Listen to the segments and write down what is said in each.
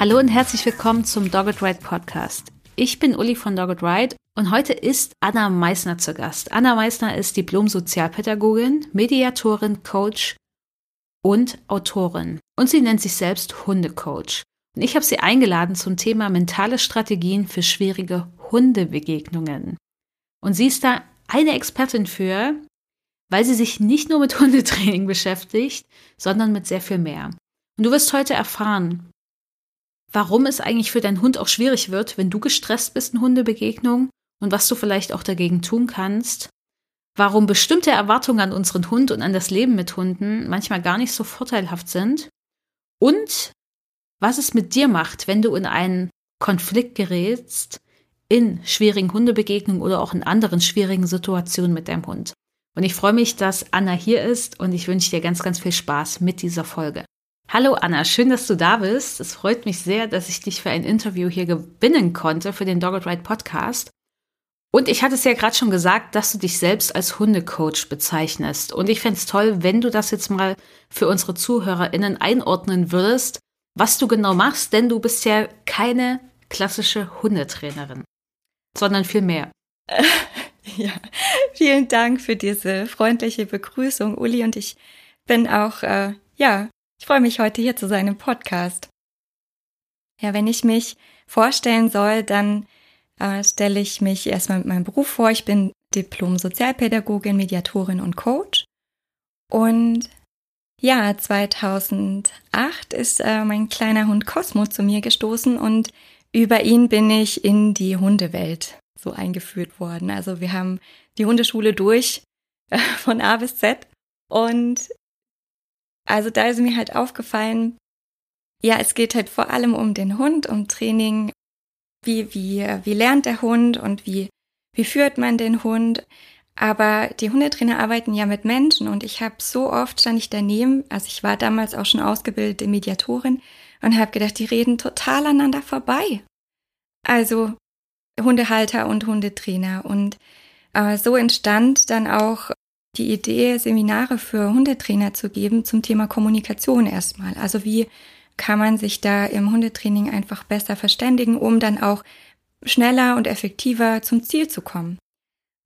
Hallo und herzlich willkommen zum Dogged Ride Podcast. Ich bin Uli von Dogged Ride und heute ist Anna Meissner zu Gast. Anna Meissner ist Diplom-Sozialpädagogin, Mediatorin, Coach und Autorin. Und sie nennt sich selbst Hundecoach. Und ich habe sie eingeladen zum Thema mentale Strategien für schwierige Hundebegegnungen. Und sie ist da eine Expertin für, weil sie sich nicht nur mit Hundetraining beschäftigt, sondern mit sehr viel mehr. Und du wirst heute erfahren, warum es eigentlich für deinen Hund auch schwierig wird, wenn du gestresst bist in Hundebegegnungen und was du vielleicht auch dagegen tun kannst, warum bestimmte Erwartungen an unseren Hund und an das Leben mit Hunden manchmal gar nicht so vorteilhaft sind und was es mit dir macht, wenn du in einen Konflikt gerätst, in schwierigen Hundebegegnungen oder auch in anderen schwierigen Situationen mit deinem Hund. Und ich freue mich, dass Anna hier ist und ich wünsche dir ganz, ganz viel Spaß mit dieser Folge. Hallo Anna, schön, dass du da bist. Es freut mich sehr, dass ich dich für ein Interview hier gewinnen konnte für den Dogged Ride Podcast. Und ich hatte es ja gerade schon gesagt, dass du dich selbst als Hundecoach bezeichnest. Und ich fände es toll, wenn du das jetzt mal für unsere ZuhörerInnen einordnen würdest, was du genau machst, denn du bist ja keine klassische Hundetrainerin, sondern viel mehr. Ja, vielen Dank für diese freundliche Begrüßung, Uli. Und ich bin auch, äh, ja, ich freue mich heute hier zu sein im Podcast. Ja, wenn ich mich vorstellen soll, dann äh, stelle ich mich erstmal mit meinem Beruf vor. Ich bin Diplom-Sozialpädagogin, Mediatorin und Coach. Und ja, 2008 ist äh, mein kleiner Hund Cosmo zu mir gestoßen und über ihn bin ich in die Hundewelt so eingeführt worden. Also wir haben die Hundeschule durch äh, von A bis Z und also da ist mir halt aufgefallen, ja, es geht halt vor allem um den Hund, um Training. Wie, wie, wie lernt der Hund und wie, wie führt man den Hund? Aber die Hundetrainer arbeiten ja mit Menschen und ich habe so oft stand ich daneben, also ich war damals auch schon ausgebildete Mediatorin und habe gedacht, die reden total aneinander vorbei. Also Hundehalter und Hundetrainer und äh, so entstand dann auch die Idee, Seminare für Hundetrainer zu geben zum Thema Kommunikation erstmal. Also wie kann man sich da im Hundetraining einfach besser verständigen, um dann auch schneller und effektiver zum Ziel zu kommen.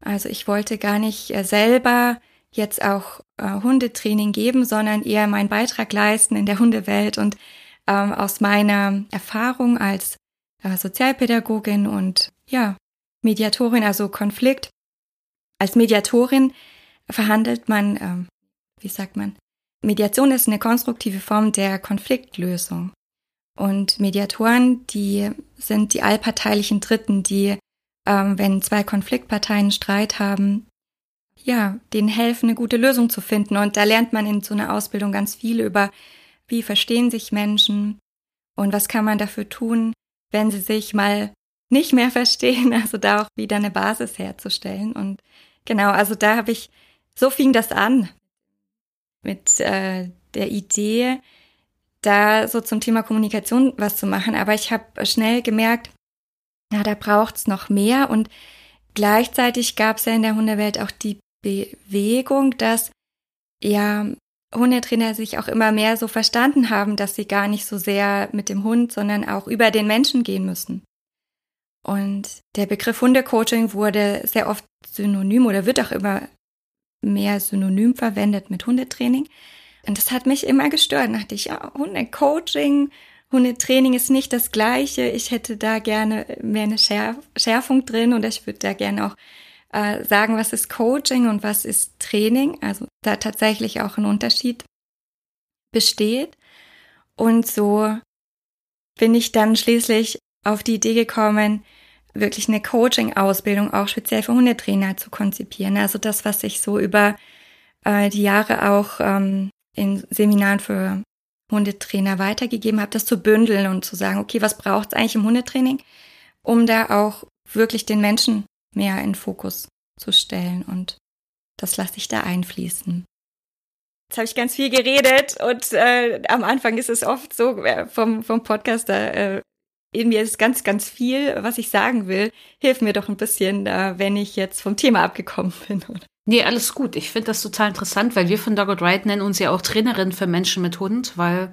Also ich wollte gar nicht äh, selber jetzt auch äh, Hundetraining geben, sondern eher meinen Beitrag leisten in der Hundewelt und ähm, aus meiner Erfahrung als äh, Sozialpädagogin und ja, Mediatorin, also Konflikt. Als Mediatorin verhandelt man, ähm, wie sagt man, Mediation ist eine konstruktive Form der Konfliktlösung. Und Mediatoren, die sind die allparteilichen Dritten, die, ähm, wenn zwei Konfliktparteien Streit haben, ja, denen helfen, eine gute Lösung zu finden. Und da lernt man in so einer Ausbildung ganz viel über, wie verstehen sich Menschen und was kann man dafür tun, wenn sie sich mal nicht mehr verstehen. Also da auch wieder eine Basis herzustellen. Und genau, also da habe ich so fing das an mit äh, der Idee, da so zum Thema Kommunikation was zu machen. Aber ich habe schnell gemerkt, ja, da braucht's noch mehr. Und gleichzeitig gab es ja in der Hundewelt auch die Bewegung, dass ja Hundetrainer sich auch immer mehr so verstanden haben, dass sie gar nicht so sehr mit dem Hund, sondern auch über den Menschen gehen müssen. Und der Begriff Hundecoaching wurde sehr oft synonym oder wird auch immer mehr synonym verwendet mit Hundetraining. Und das hat mich immer gestört. Da dachte ich, ja, Hundecoaching, Hundetraining ist nicht das Gleiche. Ich hätte da gerne mehr eine Schärf Schärfung drin und ich würde da gerne auch äh, sagen, was ist Coaching und was ist Training. Also da tatsächlich auch ein Unterschied besteht. Und so bin ich dann schließlich auf die Idee gekommen, wirklich eine Coaching-Ausbildung auch speziell für Hundetrainer zu konzipieren. Also das, was ich so über äh, die Jahre auch ähm, in Seminaren für Hundetrainer weitergegeben habe, das zu bündeln und zu sagen, okay, was braucht es eigentlich im Hundetraining, um da auch wirklich den Menschen mehr in Fokus zu stellen. Und das lasse ich da einfließen. Jetzt habe ich ganz viel geredet und äh, am Anfang ist es oft so äh, vom, vom Podcaster, äh, mir ist ganz, ganz viel, was ich sagen will. Hilf mir doch ein bisschen, wenn ich jetzt vom Thema abgekommen bin. Nee, alles gut. Ich finde das total interessant, weil wir von Dogged Ride nennen uns ja auch Trainerin für Menschen mit Hund, weil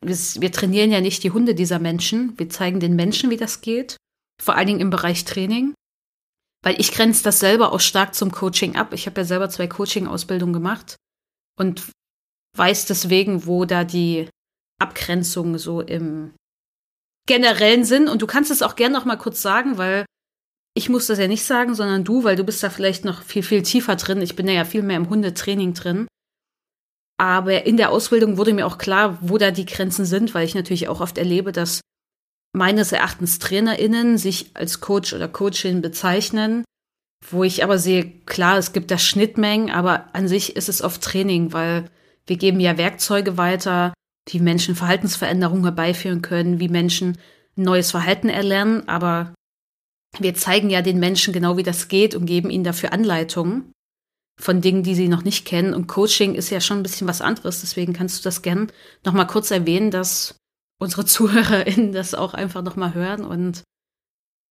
wir, trainieren ja nicht die Hunde dieser Menschen. Wir zeigen den Menschen, wie das geht. Vor allen Dingen im Bereich Training. Weil ich grenze das selber auch stark zum Coaching ab. Ich habe ja selber zwei Coaching-Ausbildungen gemacht und weiß deswegen, wo da die Abgrenzungen so im generellen Sinn. Und du kannst es auch gerne noch mal kurz sagen, weil ich muss das ja nicht sagen, sondern du, weil du bist da vielleicht noch viel, viel tiefer drin. Ich bin ja viel mehr im Hundetraining drin. Aber in der Ausbildung wurde mir auch klar, wo da die Grenzen sind, weil ich natürlich auch oft erlebe, dass meines Erachtens TrainerInnen sich als Coach oder Coachin bezeichnen, wo ich aber sehe, klar, es gibt da Schnittmengen, aber an sich ist es oft Training, weil wir geben ja Werkzeuge weiter, wie Menschen Verhaltensveränderungen herbeiführen können, wie Menschen neues Verhalten erlernen, aber wir zeigen ja den Menschen genau, wie das geht und geben ihnen dafür Anleitungen von Dingen, die sie noch nicht kennen. Und Coaching ist ja schon ein bisschen was anderes. Deswegen kannst du das gern noch mal kurz erwähnen, dass unsere ZuhörerInnen das auch einfach noch mal hören und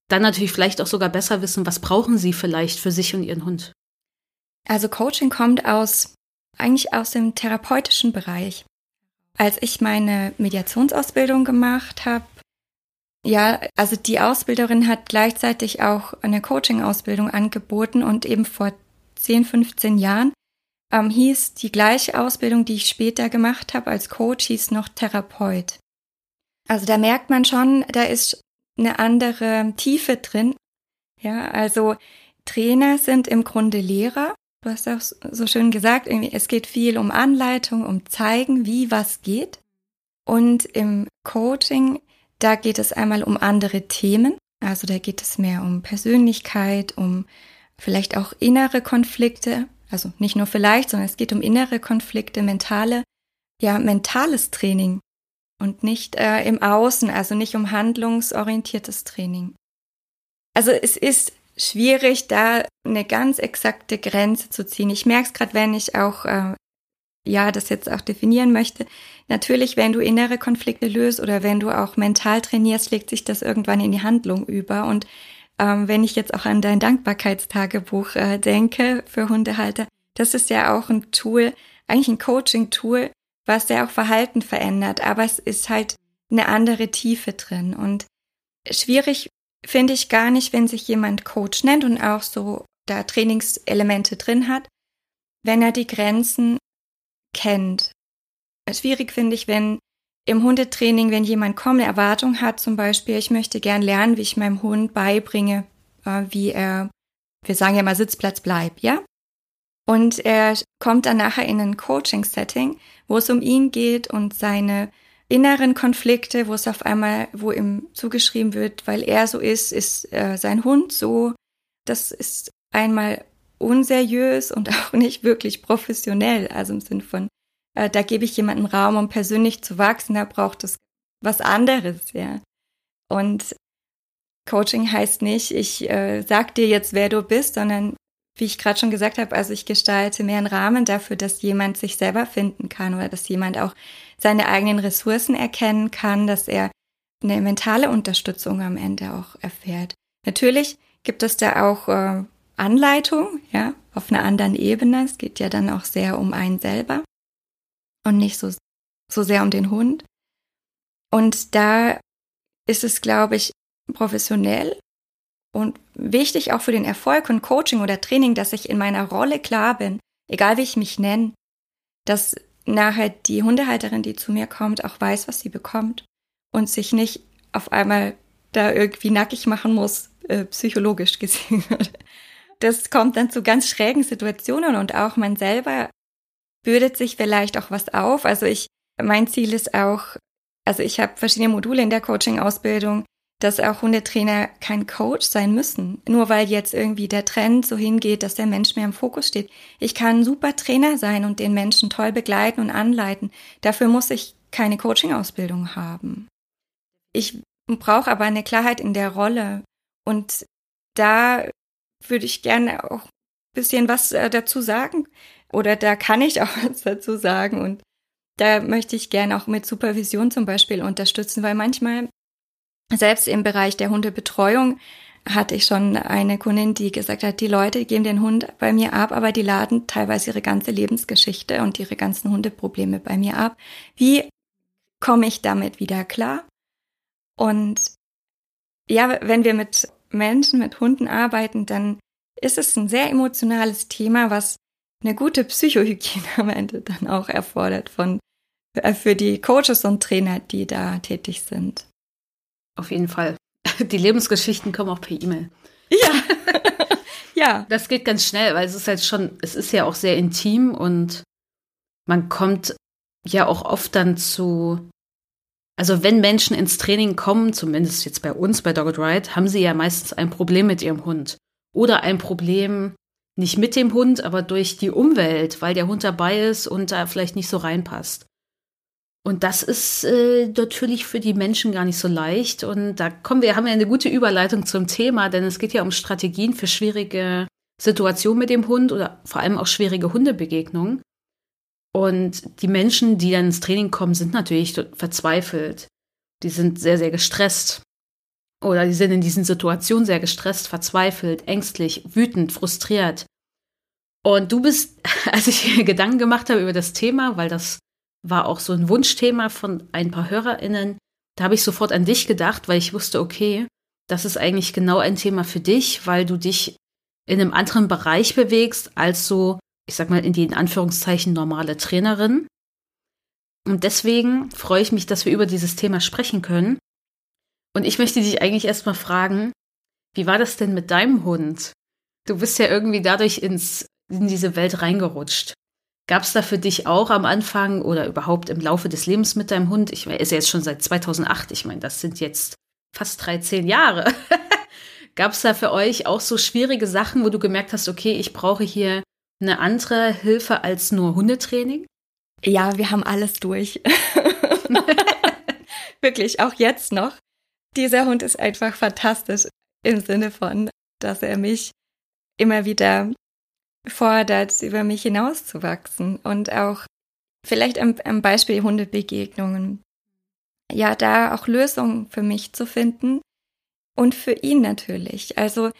dann natürlich vielleicht auch sogar besser wissen, was brauchen sie vielleicht für sich und ihren Hund. Also Coaching kommt aus eigentlich aus dem therapeutischen Bereich. Als ich meine Mediationsausbildung gemacht habe, ja, also die Ausbilderin hat gleichzeitig auch eine Coaching-Ausbildung angeboten und eben vor 10, 15 Jahren ähm, hieß die gleiche Ausbildung, die ich später gemacht habe als Coach, hieß noch Therapeut. Also da merkt man schon, da ist eine andere Tiefe drin. Ja, also Trainer sind im Grunde Lehrer Du hast auch so schön gesagt, es geht viel um Anleitung, um zeigen, wie was geht. Und im Coaching, da geht es einmal um andere Themen. Also da geht es mehr um Persönlichkeit, um vielleicht auch innere Konflikte. Also nicht nur vielleicht, sondern es geht um innere Konflikte, mentale, ja, mentales Training und nicht äh, im Außen, also nicht um handlungsorientiertes Training. Also es ist schwierig, da eine ganz exakte Grenze zu ziehen. Ich merke es gerade, wenn ich auch äh, ja das jetzt auch definieren möchte. Natürlich, wenn du innere Konflikte löst oder wenn du auch mental trainierst, legt sich das irgendwann in die Handlung über. Und ähm, wenn ich jetzt auch an dein Dankbarkeitstagebuch äh, denke für Hundehalter, das ist ja auch ein Tool, eigentlich ein Coaching-Tool, was ja auch Verhalten verändert, aber es ist halt eine andere Tiefe drin. Und schwierig finde ich gar nicht, wenn sich jemand Coach nennt und auch so da Trainingselemente drin hat, wenn er die Grenzen kennt. Schwierig finde ich, wenn im Hundetraining, wenn jemand kommt, eine Erwartung hat, zum Beispiel, ich möchte gern lernen, wie ich meinem Hund beibringe, äh, wie er, wir sagen ja mal Sitzplatz bleibt, ja? Und er kommt dann nachher in ein Coaching-Setting, wo es um ihn geht und seine inneren Konflikte, wo es auf einmal, wo ihm zugeschrieben wird, weil er so ist, ist äh, sein Hund so. Das ist einmal unseriös und auch nicht wirklich professionell. Also im Sinn von, äh, da gebe ich jemanden Raum, um persönlich zu wachsen, da braucht es was anderes, ja. Und Coaching heißt nicht, ich äh, sag dir jetzt, wer du bist, sondern wie ich gerade schon gesagt habe, also ich gestalte mehr einen Rahmen dafür, dass jemand sich selber finden kann oder dass jemand auch seine eigenen Ressourcen erkennen kann, dass er eine mentale Unterstützung am Ende auch erfährt. Natürlich gibt es da auch äh, Anleitung, ja, auf einer anderen Ebene. Es geht ja dann auch sehr um einen selber und nicht so, so sehr um den Hund. Und da ist es, glaube ich, professionell und wichtig auch für den Erfolg von Coaching oder Training, dass ich in meiner Rolle klar bin, egal wie ich mich nenne, dass nachher die Hundehalterin, die zu mir kommt, auch weiß, was sie bekommt und sich nicht auf einmal da irgendwie nackig machen muss, äh, psychologisch gesehen. das kommt dann zu ganz schrägen Situationen und auch man selber bürdet sich vielleicht auch was auf. Also ich, mein Ziel ist auch, also ich habe verschiedene Module in der Coaching-Ausbildung, dass auch Hundetrainer kein Coach sein müssen, nur weil jetzt irgendwie der Trend so hingeht, dass der Mensch mehr im Fokus steht. Ich kann super Trainer sein und den Menschen toll begleiten und anleiten. Dafür muss ich keine Coaching-Ausbildung haben. Ich brauche aber eine Klarheit in der Rolle. Und da würde ich gerne auch ein bisschen was äh, dazu sagen. Oder da kann ich auch was dazu sagen. Und da möchte ich gerne auch mit Supervision zum Beispiel unterstützen, weil manchmal, selbst im Bereich der Hundebetreuung, hatte ich schon eine Kundin, die gesagt hat, die Leute geben den Hund bei mir ab, aber die laden teilweise ihre ganze Lebensgeschichte und ihre ganzen Hundeprobleme bei mir ab. Wie komme ich damit wieder klar? Und ja, wenn wir mit Menschen, mit Hunden arbeiten, dann ist es ein sehr emotionales Thema, was eine gute Psychohygiene am Ende dann auch erfordert von äh, für die Coaches und Trainer, die da tätig sind. Auf jeden Fall. Die Lebensgeschichten kommen auch per E-Mail. Ja. ja. Das geht ganz schnell, weil es ist halt schon, es ist ja auch sehr intim und man kommt ja auch oft dann zu, also wenn Menschen ins Training kommen, zumindest jetzt bei uns bei Dogged Ride, haben sie ja meistens ein Problem mit ihrem Hund. Oder ein Problem nicht mit dem Hund, aber durch die Umwelt, weil der Hund dabei ist und da vielleicht nicht so reinpasst. Und das ist äh, natürlich für die Menschen gar nicht so leicht. Und da kommen wir, haben wir eine gute Überleitung zum Thema, denn es geht ja um Strategien für schwierige Situationen mit dem Hund oder vor allem auch schwierige Hundebegegnungen. Und die Menschen, die dann ins Training kommen, sind natürlich verzweifelt. Die sind sehr, sehr gestresst. Oder die sind in diesen Situationen sehr gestresst, verzweifelt, ängstlich, wütend, frustriert. Und du bist, als ich mir Gedanken gemacht habe über das Thema, weil das war auch so ein Wunschthema von ein paar HörerInnen. Da habe ich sofort an dich gedacht, weil ich wusste, okay, das ist eigentlich genau ein Thema für dich, weil du dich in einem anderen Bereich bewegst als so, ich sag mal, in die in Anführungszeichen normale Trainerin. Und deswegen freue ich mich, dass wir über dieses Thema sprechen können. Und ich möchte dich eigentlich erstmal fragen, wie war das denn mit deinem Hund? Du bist ja irgendwie dadurch ins, in diese Welt reingerutscht. Gab es da für dich auch am Anfang oder überhaupt im Laufe des Lebens mit deinem Hund? Ich meine, ist ja jetzt schon seit 2008. Ich meine, das sind jetzt fast 13 Jahre. Gab es da für euch auch so schwierige Sachen, wo du gemerkt hast, okay, ich brauche hier eine andere Hilfe als nur Hundetraining? Ja, wir haben alles durch. Wirklich, auch jetzt noch. Dieser Hund ist einfach fantastisch im Sinne von, dass er mich immer wieder fordert, über mich hinauszuwachsen und auch vielleicht am, Beispiel Hundebegegnungen. Ja, da auch Lösungen für mich zu finden und für ihn natürlich. Also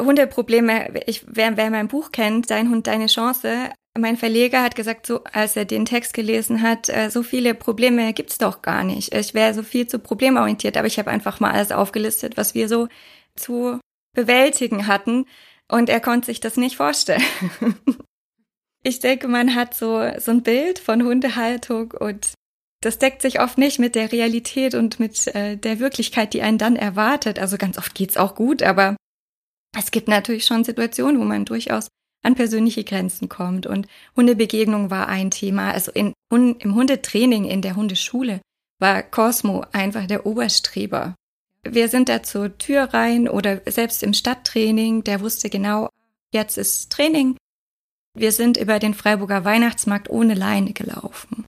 Hundeprobleme, ich, wer, wer mein Buch kennt, Dein Hund, deine Chance, mein Verleger hat gesagt, so als er den Text gelesen hat, äh, so viele Probleme gibt's doch gar nicht. Ich wäre so viel zu problemorientiert, aber ich habe einfach mal alles aufgelistet, was wir so zu bewältigen hatten. Und er konnte sich das nicht vorstellen. ich denke, man hat so, so ein Bild von Hundehaltung und das deckt sich oft nicht mit der Realität und mit äh, der Wirklichkeit, die einen dann erwartet. Also ganz oft geht's auch gut, aber es gibt natürlich schon Situationen, wo man durchaus an persönliche Grenzen kommt. Und Hundebegegnung war ein Thema. Also in, im Hundetraining in der Hundeschule war Cosmo einfach der Oberstreber. Wir sind da zur Tür rein oder selbst im Stadttraining, der wusste genau, jetzt ist Training. Wir sind über den Freiburger Weihnachtsmarkt ohne Leine gelaufen.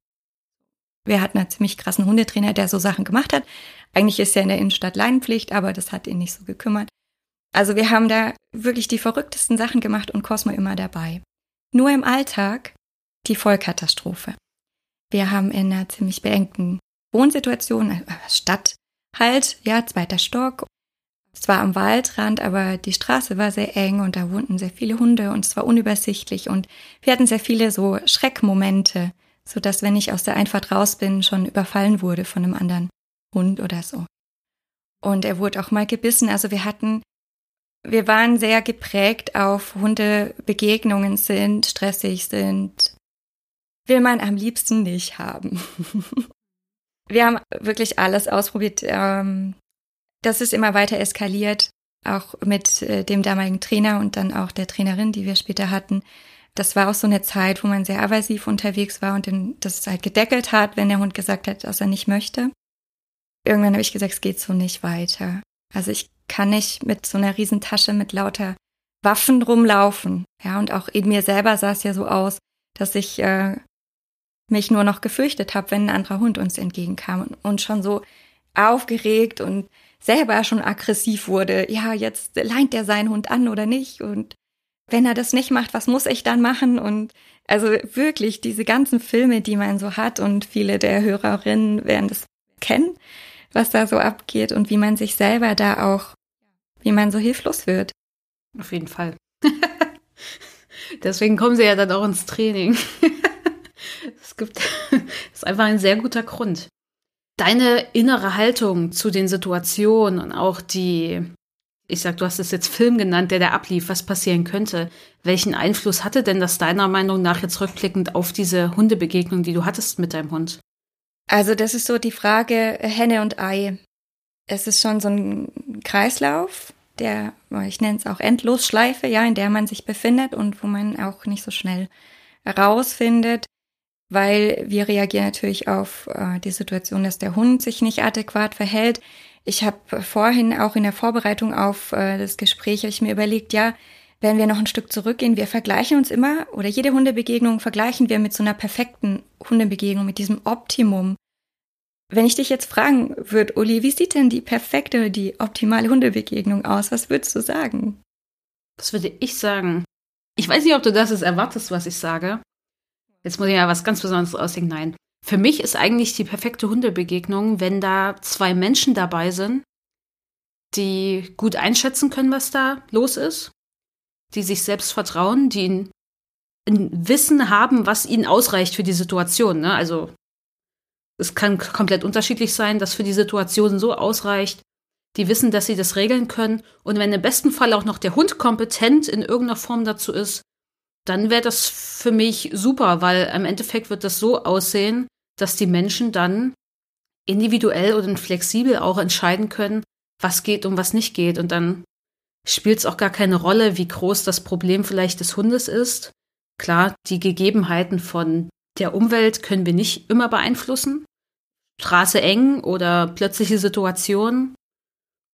Wir hatten einen ziemlich krassen Hundetrainer, der so Sachen gemacht hat. Eigentlich ist ja in der Innenstadt Leinenpflicht, aber das hat ihn nicht so gekümmert. Also wir haben da wirklich die verrücktesten Sachen gemacht und Cosmo immer dabei. Nur im Alltag die Vollkatastrophe. Wir haben in einer ziemlich beengten Wohnsituation, äh, Stadt, halt, ja, zweiter Stock. Es war am Waldrand, aber die Straße war sehr eng und da wohnten sehr viele Hunde und es war unübersichtlich und wir hatten sehr viele so Schreckmomente, so dass wenn ich aus der Einfahrt raus bin, schon überfallen wurde von einem anderen Hund oder so. Und er wurde auch mal gebissen. Also wir hatten, wir waren sehr geprägt auf Hundebegegnungen sind stressig, sind, will man am liebsten nicht haben. wir haben wirklich alles ausprobiert. Ähm, das ist immer weiter eskaliert, auch mit äh, dem damaligen Trainer und dann auch der Trainerin, die wir später hatten. Das war auch so eine Zeit, wo man sehr aversiv unterwegs war und das halt gedeckelt hat, wenn der Hund gesagt hat, dass er nicht möchte. Irgendwann habe ich gesagt, es geht so nicht weiter. Also ich kann nicht mit so einer Riesentasche mit lauter Waffen rumlaufen. Ja, und auch in mir selber sah es ja so aus, dass ich äh, mich nur noch gefürchtet habe, wenn ein anderer Hund uns entgegenkam und, schon so aufgeregt und selber schon aggressiv wurde. Ja, jetzt leint der seinen Hund an oder nicht und wenn er das nicht macht, was muss ich dann machen? Und also wirklich diese ganzen Filme, die man so hat und viele der Hörerinnen werden das kennen, was da so abgeht und wie man sich selber da auch, wie man so hilflos wird. Auf jeden Fall. Deswegen kommen sie ja dann auch ins Training. es gibt, das ist einfach ein sehr guter Grund. Deine innere Haltung zu den Situationen und auch die ich sag, du hast es jetzt Film genannt, der da ablief, was passieren könnte. Welchen Einfluss hatte denn das deiner Meinung nach jetzt rückblickend auf diese Hundebegegnung, die du hattest mit deinem Hund? Also das ist so die Frage Henne und Ei. Es ist schon so ein Kreislauf, der, ich nenne es auch Endlosschleife, ja, in der man sich befindet und wo man auch nicht so schnell herausfindet, weil wir reagieren natürlich auf äh, die Situation, dass der Hund sich nicht adäquat verhält. Ich habe vorhin auch in der Vorbereitung auf äh, das Gespräch, ich mir überlegt, ja, wenn wir noch ein Stück zurückgehen, wir vergleichen uns immer oder jede Hundebegegnung vergleichen wir mit so einer perfekten Hundebegegnung, mit diesem Optimum. Wenn ich dich jetzt fragen würde, Uli, wie sieht denn die perfekte, die optimale Hundebegegnung aus? Was würdest du sagen? Was würde ich sagen? Ich weiß nicht, ob du das erwartest, was ich sage. Jetzt muss ich ja was ganz Besonderes ausdenken. Nein. Für mich ist eigentlich die perfekte Hundebegegnung, wenn da zwei Menschen dabei sind, die gut einschätzen können, was da los ist, die sich selbst vertrauen, die ein, ein Wissen haben, was ihnen ausreicht für die Situation. Ne? Also es kann komplett unterschiedlich sein, dass für die Situation so ausreicht, die wissen, dass sie das regeln können. Und wenn im besten Fall auch noch der Hund kompetent in irgendeiner Form dazu ist, dann wäre das für mich super, weil im Endeffekt wird das so aussehen, dass die Menschen dann individuell oder flexibel auch entscheiden können, was geht und was nicht geht. Und dann spielt es auch gar keine Rolle, wie groß das Problem vielleicht des Hundes ist. Klar, die Gegebenheiten von der Umwelt können wir nicht immer beeinflussen. Straße eng oder plötzliche Situationen,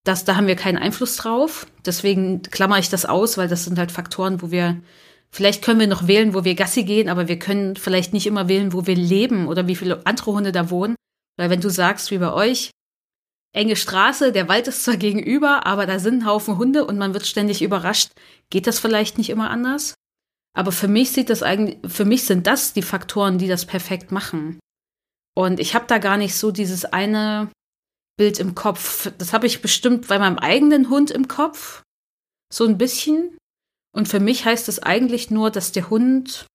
das, da haben wir keinen Einfluss drauf. Deswegen klammer ich das aus, weil das sind halt Faktoren, wo wir Vielleicht können wir noch wählen, wo wir Gassi gehen, aber wir können vielleicht nicht immer wählen, wo wir leben oder wie viele andere Hunde da wohnen. Weil wenn du sagst, wie bei euch, enge Straße, der Wald ist zwar gegenüber, aber da sind ein Haufen Hunde und man wird ständig überrascht, geht das vielleicht nicht immer anders? Aber für mich sieht das eigentlich, für mich sind das die Faktoren, die das perfekt machen. Und ich habe da gar nicht so dieses eine Bild im Kopf. Das habe ich bestimmt bei meinem eigenen Hund im Kopf. So ein bisschen. Und für mich heißt es eigentlich nur, dass der Hund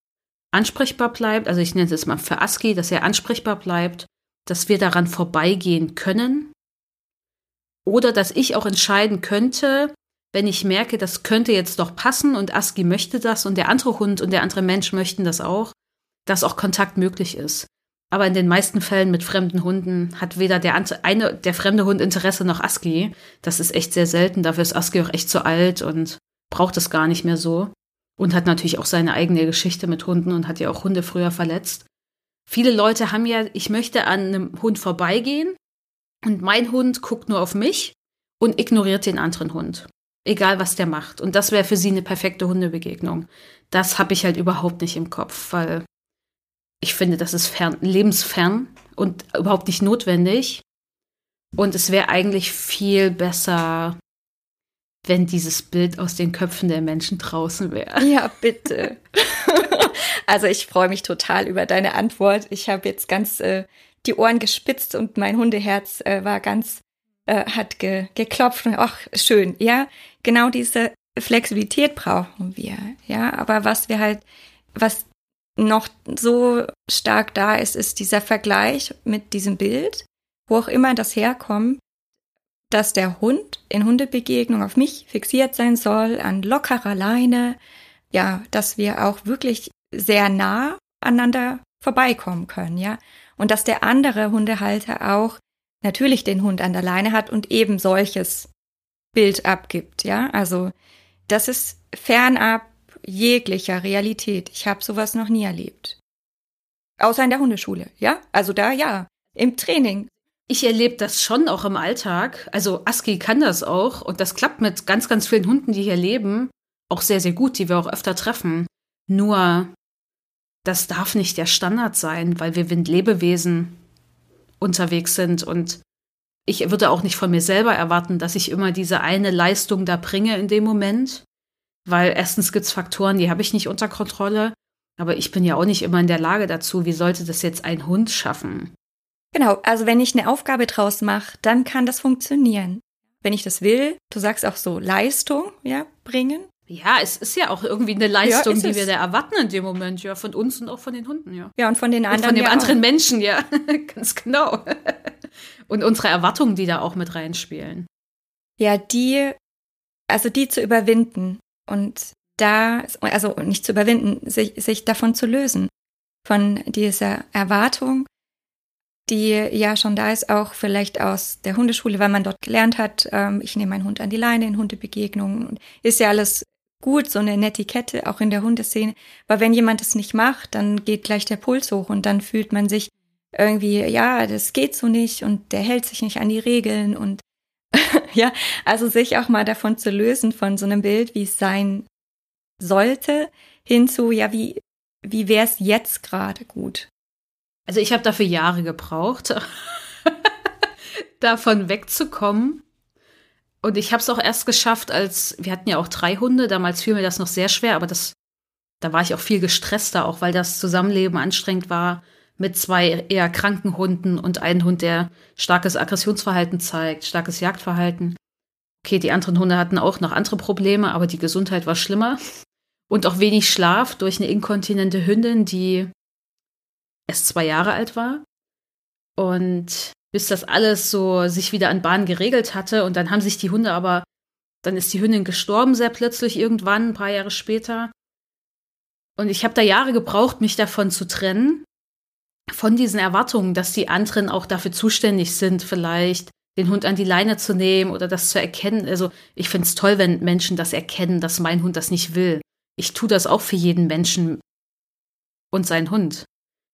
ansprechbar bleibt. Also ich nenne es mal für ASCII, dass er ansprechbar bleibt, dass wir daran vorbeigehen können. Oder dass ich auch entscheiden könnte, wenn ich merke, das könnte jetzt doch passen und ASCII möchte das und der andere Hund und der andere Mensch möchten das auch, dass auch Kontakt möglich ist. Aber in den meisten Fällen mit fremden Hunden hat weder der eine, der fremde Hund Interesse noch ASCII. Das ist echt sehr selten. Dafür ist ASCII auch echt zu alt und braucht es gar nicht mehr so und hat natürlich auch seine eigene Geschichte mit Hunden und hat ja auch Hunde früher verletzt. Viele Leute haben ja, ich möchte an einem Hund vorbeigehen und mein Hund guckt nur auf mich und ignoriert den anderen Hund. Egal, was der macht. Und das wäre für sie eine perfekte Hundebegegnung. Das habe ich halt überhaupt nicht im Kopf, weil ich finde, das ist fern, lebensfern und überhaupt nicht notwendig. Und es wäre eigentlich viel besser, wenn dieses Bild aus den Köpfen der Menschen draußen wäre. Ja, bitte. also ich freue mich total über deine Antwort. Ich habe jetzt ganz äh, die Ohren gespitzt und mein Hundeherz äh, war ganz, äh, hat ge, geklopft und ach, schön. Ja, genau diese Flexibilität brauchen wir. Ja, aber was wir halt, was noch so stark da ist, ist dieser Vergleich mit diesem Bild, wo auch immer das herkommt, dass der Hund in Hundebegegnung auf mich fixiert sein soll, an lockerer Leine, ja, dass wir auch wirklich sehr nah aneinander vorbeikommen können, ja. Und dass der andere Hundehalter auch natürlich den Hund an der Leine hat und eben solches Bild abgibt, ja. Also das ist fernab jeglicher Realität. Ich habe sowas noch nie erlebt. Außer in der Hundeschule, ja? Also da ja. Im Training ich erlebe das schon auch im Alltag. Also ASCII kann das auch und das klappt mit ganz, ganz vielen Hunden, die hier leben, auch sehr, sehr gut, die wir auch öfter treffen. Nur das darf nicht der Standard sein, weil wir Windlebewesen unterwegs sind und ich würde auch nicht von mir selber erwarten, dass ich immer diese eine Leistung da bringe in dem Moment, weil erstens gibt es Faktoren, die habe ich nicht unter Kontrolle, aber ich bin ja auch nicht immer in der Lage dazu. Wie sollte das jetzt ein Hund schaffen? Genau, also wenn ich eine Aufgabe draus mache, dann kann das funktionieren. Wenn ich das will, du sagst auch so Leistung, ja, bringen. Ja, es ist ja auch irgendwie eine Leistung, ja, die wir da erwarten in dem Moment, ja, von uns und auch von den Hunden, ja. Ja, und von den anderen. Und von den ja anderen auch. Menschen, ja, ganz genau. und unsere Erwartungen, die da auch mit reinspielen. Ja, die, also die zu überwinden und da, also nicht zu überwinden, sich, sich davon zu lösen, von dieser Erwartung, die ja schon da ist, auch vielleicht aus der Hundeschule, weil man dort gelernt hat, ähm, ich nehme meinen Hund an die Leine in Hundebegegnungen. Ist ja alles gut, so eine Netiquette, auch in der Hundeszene. Aber wenn jemand es nicht macht, dann geht gleich der Puls hoch und dann fühlt man sich irgendwie, ja, das geht so nicht und der hält sich nicht an die Regeln und ja, also sich auch mal davon zu lösen von so einem Bild, wie es sein sollte, hinzu, ja, wie, wie wäre es jetzt gerade gut? Also ich habe dafür Jahre gebraucht, davon wegzukommen. Und ich habe es auch erst geschafft, als wir hatten ja auch drei Hunde. Damals fiel mir das noch sehr schwer, aber das, da war ich auch viel gestresster, auch weil das Zusammenleben anstrengend war mit zwei eher kranken Hunden und einem Hund, der starkes Aggressionsverhalten zeigt, starkes Jagdverhalten. Okay, die anderen Hunde hatten auch noch andere Probleme, aber die Gesundheit war schlimmer. Und auch wenig Schlaf durch eine inkontinente Hündin, die erst zwei Jahre alt war. Und bis das alles so sich wieder an Bahn geregelt hatte. Und dann haben sich die Hunde aber, dann ist die Hündin gestorben sehr plötzlich irgendwann, ein paar Jahre später. Und ich habe da Jahre gebraucht, mich davon zu trennen, von diesen Erwartungen, dass die anderen auch dafür zuständig sind, vielleicht den Hund an die Leine zu nehmen oder das zu erkennen. Also ich finde es toll, wenn Menschen das erkennen, dass mein Hund das nicht will. Ich tue das auch für jeden Menschen und seinen Hund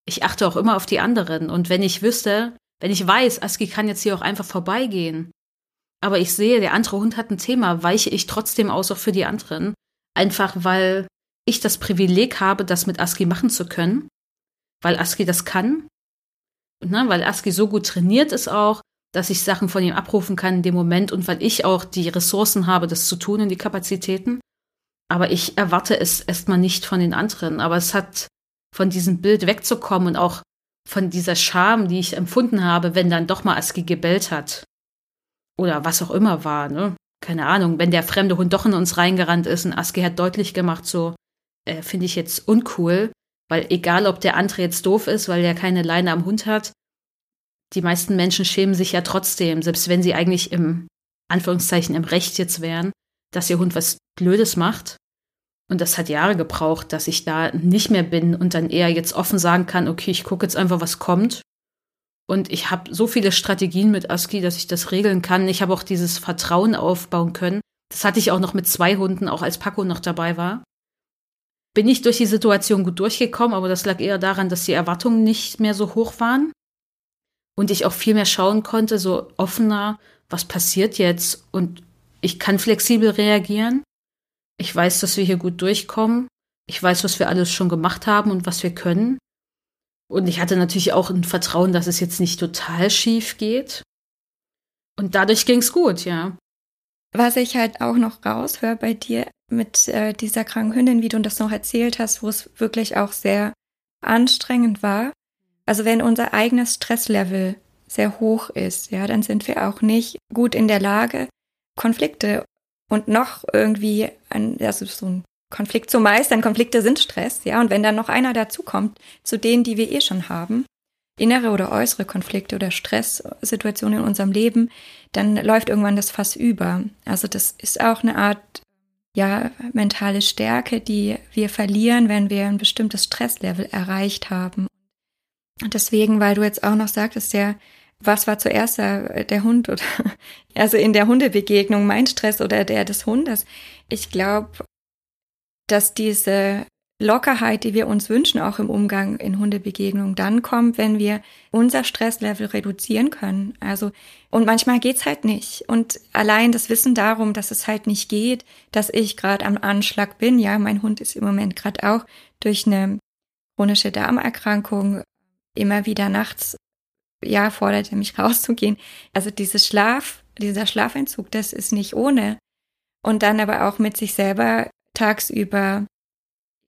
ich achte auch immer auf die anderen. Und wenn ich wüsste, wenn ich weiß, Aski kann jetzt hier auch einfach vorbeigehen, aber ich sehe, der andere Hund hat ein Thema, weiche ich trotzdem aus auch für die anderen. Einfach weil ich das Privileg habe, das mit Aski machen zu können, weil Aski das kann. Und, ne, weil Aski so gut trainiert ist auch, dass ich Sachen von ihm abrufen kann in dem Moment und weil ich auch die Ressourcen habe, das zu tun und die Kapazitäten. Aber ich erwarte es erstmal nicht von den anderen. Aber es hat von diesem Bild wegzukommen und auch von dieser Scham, die ich empfunden habe, wenn dann doch mal Aski gebellt hat. Oder was auch immer war, ne? Keine Ahnung, wenn der fremde Hund doch in uns reingerannt ist und Aski hat deutlich gemacht, so, äh, finde ich jetzt uncool, weil egal, ob der andere jetzt doof ist, weil der keine Leine am Hund hat, die meisten Menschen schämen sich ja trotzdem, selbst wenn sie eigentlich im, Anführungszeichen, im Recht jetzt wären, dass ihr Hund was Blödes macht. Und das hat Jahre gebraucht, dass ich da nicht mehr bin und dann eher jetzt offen sagen kann, okay, ich gucke jetzt einfach, was kommt. Und ich habe so viele Strategien mit ASCII, dass ich das regeln kann. Ich habe auch dieses Vertrauen aufbauen können. Das hatte ich auch noch mit zwei Hunden, auch als Paco noch dabei war. Bin ich durch die Situation gut durchgekommen, aber das lag eher daran, dass die Erwartungen nicht mehr so hoch waren. Und ich auch viel mehr schauen konnte, so offener, was passiert jetzt? Und ich kann flexibel reagieren. Ich weiß, dass wir hier gut durchkommen. Ich weiß, was wir alles schon gemacht haben und was wir können. Und ich hatte natürlich auch ein Vertrauen, dass es jetzt nicht total schief geht. Und dadurch ging es gut, ja. Was ich halt auch noch raushöre bei dir mit äh, dieser kranken Hündin, wie du das noch erzählt hast, wo es wirklich auch sehr anstrengend war. Also wenn unser eigenes Stresslevel sehr hoch ist, ja, dann sind wir auch nicht gut in der Lage, Konflikte und noch irgendwie ein, also so ein Konflikt zu meistern. Konflikte sind Stress, ja. Und wenn dann noch einer dazukommt, zu denen, die wir eh schon haben, innere oder äußere Konflikte oder Stresssituationen in unserem Leben, dann läuft irgendwann das Fass über. Also das ist auch eine Art, ja, mentale Stärke, die wir verlieren, wenn wir ein bestimmtes Stresslevel erreicht haben. Und deswegen, weil du jetzt auch noch sagtest, der was war zuerst der, der Hund oder also in der Hundebegegnung mein Stress oder der des Hundes. Ich glaube, dass diese Lockerheit, die wir uns wünschen, auch im Umgang in Hundebegegnungen, dann kommt, wenn wir unser Stresslevel reduzieren können. Also, und manchmal geht's halt nicht. Und allein das Wissen darum, dass es halt nicht geht, dass ich gerade am Anschlag bin, ja, mein Hund ist im Moment gerade auch durch eine chronische Darmerkrankung, immer wieder nachts, ja, forderte mich rauszugehen. Also dieses Schlaf, dieser Schlafentzug, das ist nicht ohne. Und dann aber auch mit sich selber tagsüber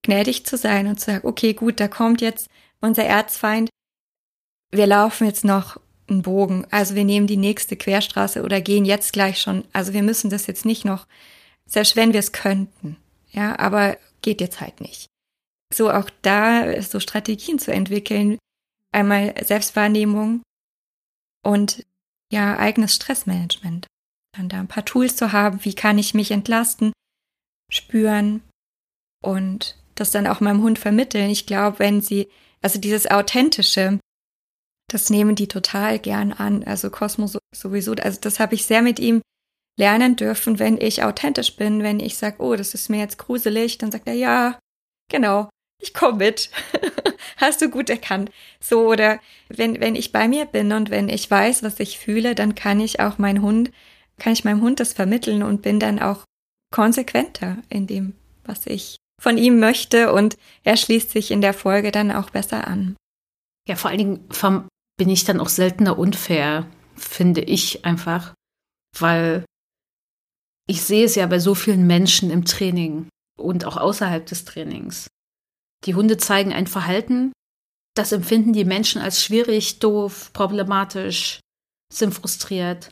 gnädig zu sein und zu sagen, okay, gut, da kommt jetzt unser Erzfeind. Wir laufen jetzt noch einen Bogen. Also wir nehmen die nächste Querstraße oder gehen jetzt gleich schon. Also wir müssen das jetzt nicht noch, selbst wenn wir es könnten. Ja, aber geht jetzt halt nicht. So auch da so Strategien zu entwickeln. Einmal Selbstwahrnehmung und ja, eigenes Stressmanagement. Dann da ein paar Tools zu haben, wie kann ich mich entlasten, spüren und das dann auch meinem Hund vermitteln. Ich glaube, wenn sie, also dieses Authentische, das nehmen die total gern an. Also Cosmo sowieso, also das habe ich sehr mit ihm lernen dürfen, wenn ich authentisch bin, wenn ich sage, oh, das ist mir jetzt gruselig, dann sagt er, ja, genau, ich komme mit. Hast du gut erkannt. So, oder wenn, wenn ich bei mir bin und wenn ich weiß, was ich fühle, dann kann ich auch meinen Hund, kann ich meinem Hund das vermitteln und bin dann auch konsequenter in dem, was ich von ihm möchte und er schließt sich in der Folge dann auch besser an. Ja, vor allen Dingen bin ich dann auch seltener unfair, finde ich einfach, weil ich sehe es ja bei so vielen Menschen im Training und auch außerhalb des Trainings. Die Hunde zeigen ein Verhalten, das empfinden die Menschen als schwierig, doof, problematisch, sind frustriert.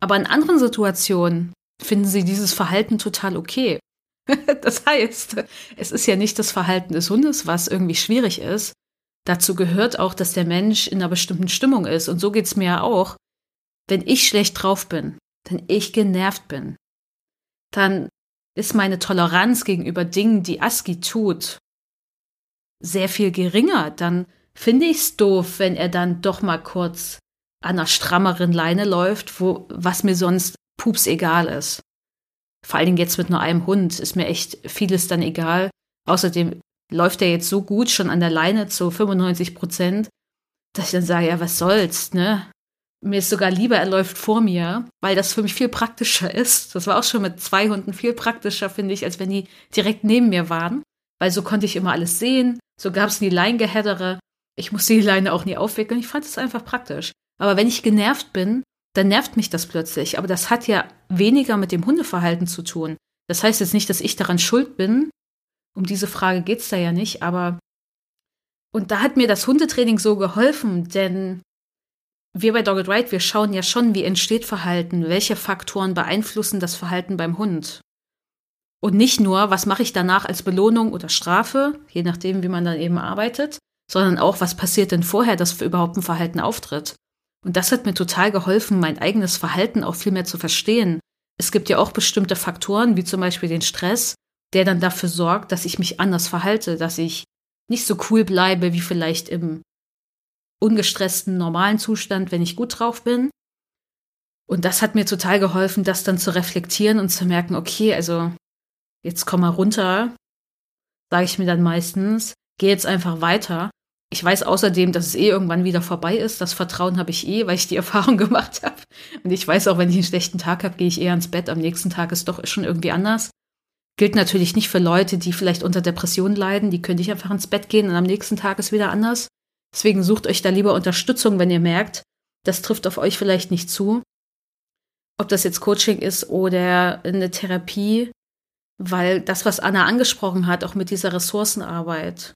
Aber in anderen Situationen finden sie dieses Verhalten total okay. das heißt, es ist ja nicht das Verhalten des Hundes, was irgendwie schwierig ist. Dazu gehört auch, dass der Mensch in einer bestimmten Stimmung ist. Und so geht es mir ja auch. Wenn ich schlecht drauf bin, wenn ich genervt bin, dann ist meine Toleranz gegenüber Dingen, die ASCII tut, sehr viel geringer. Dann finde ich es doof, wenn er dann doch mal kurz an einer strammeren Leine läuft, wo, was mir sonst pups egal ist vor allen Dingen jetzt mit nur einem Hund, ist mir echt vieles dann egal. Außerdem läuft er jetzt so gut schon an der Leine zu 95 Prozent, dass ich dann sage, ja, was soll's, ne? Mir ist sogar lieber, er läuft vor mir, weil das für mich viel praktischer ist. Das war auch schon mit zwei Hunden viel praktischer, finde ich, als wenn die direkt neben mir waren. Weil so konnte ich immer alles sehen. So gab es nie Leingehäddere. Ich musste die Leine auch nie aufwickeln. Ich fand es einfach praktisch. Aber wenn ich genervt bin, dann nervt mich das plötzlich. Aber das hat ja weniger mit dem Hundeverhalten zu tun. Das heißt jetzt nicht, dass ich daran schuld bin. Um diese Frage geht es da ja nicht, aber und da hat mir das Hundetraining so geholfen, denn wir bei Dogged Right, wir schauen ja schon, wie entsteht Verhalten, welche Faktoren beeinflussen das Verhalten beim Hund. Und nicht nur, was mache ich danach als Belohnung oder Strafe, je nachdem, wie man dann eben arbeitet, sondern auch, was passiert denn vorher, dass überhaupt ein Verhalten auftritt. Und das hat mir total geholfen, mein eigenes Verhalten auch viel mehr zu verstehen. Es gibt ja auch bestimmte Faktoren, wie zum Beispiel den Stress, der dann dafür sorgt, dass ich mich anders verhalte, dass ich nicht so cool bleibe wie vielleicht im ungestressten normalen Zustand, wenn ich gut drauf bin. Und das hat mir total geholfen, das dann zu reflektieren und zu merken, okay, also jetzt komm mal runter, sage ich mir dann meistens, geh jetzt einfach weiter ich weiß außerdem, dass es eh irgendwann wieder vorbei ist. Das Vertrauen habe ich eh, weil ich die Erfahrung gemacht habe. Und ich weiß auch, wenn ich einen schlechten Tag habe, gehe ich eher ins Bett. Am nächsten Tag ist doch schon irgendwie anders. Gilt natürlich nicht für Leute, die vielleicht unter Depressionen leiden. Die können nicht einfach ins Bett gehen und am nächsten Tag ist wieder anders. Deswegen sucht euch da lieber Unterstützung, wenn ihr merkt, das trifft auf euch vielleicht nicht zu. Ob das jetzt Coaching ist oder eine Therapie, weil das, was Anna angesprochen hat, auch mit dieser Ressourcenarbeit,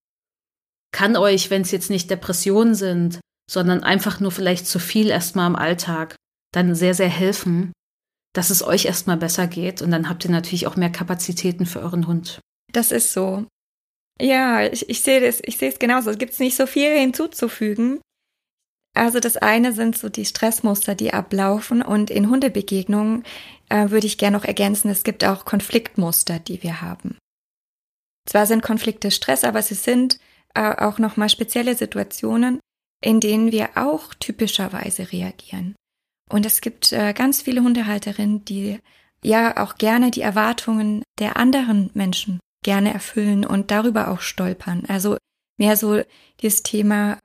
kann euch, wenn es jetzt nicht Depressionen sind, sondern einfach nur vielleicht zu viel erstmal im Alltag, dann sehr, sehr helfen, dass es euch erstmal besser geht und dann habt ihr natürlich auch mehr Kapazitäten für euren Hund. Das ist so. Ja, ich, ich sehe das, ich sehe es genauso. Es gibt nicht so viel hinzuzufügen. Also das eine sind so die Stressmuster, die ablaufen und in Hundebegegnungen äh, würde ich gerne noch ergänzen, es gibt auch Konfliktmuster, die wir haben. Zwar sind Konflikte Stress, aber sie sind äh, auch nochmal spezielle Situationen, in denen wir auch typischerweise reagieren. Und es gibt äh, ganz viele Hundehalterinnen, die ja auch gerne die Erwartungen der anderen Menschen gerne erfüllen und darüber auch stolpern. Also mehr so dieses Thema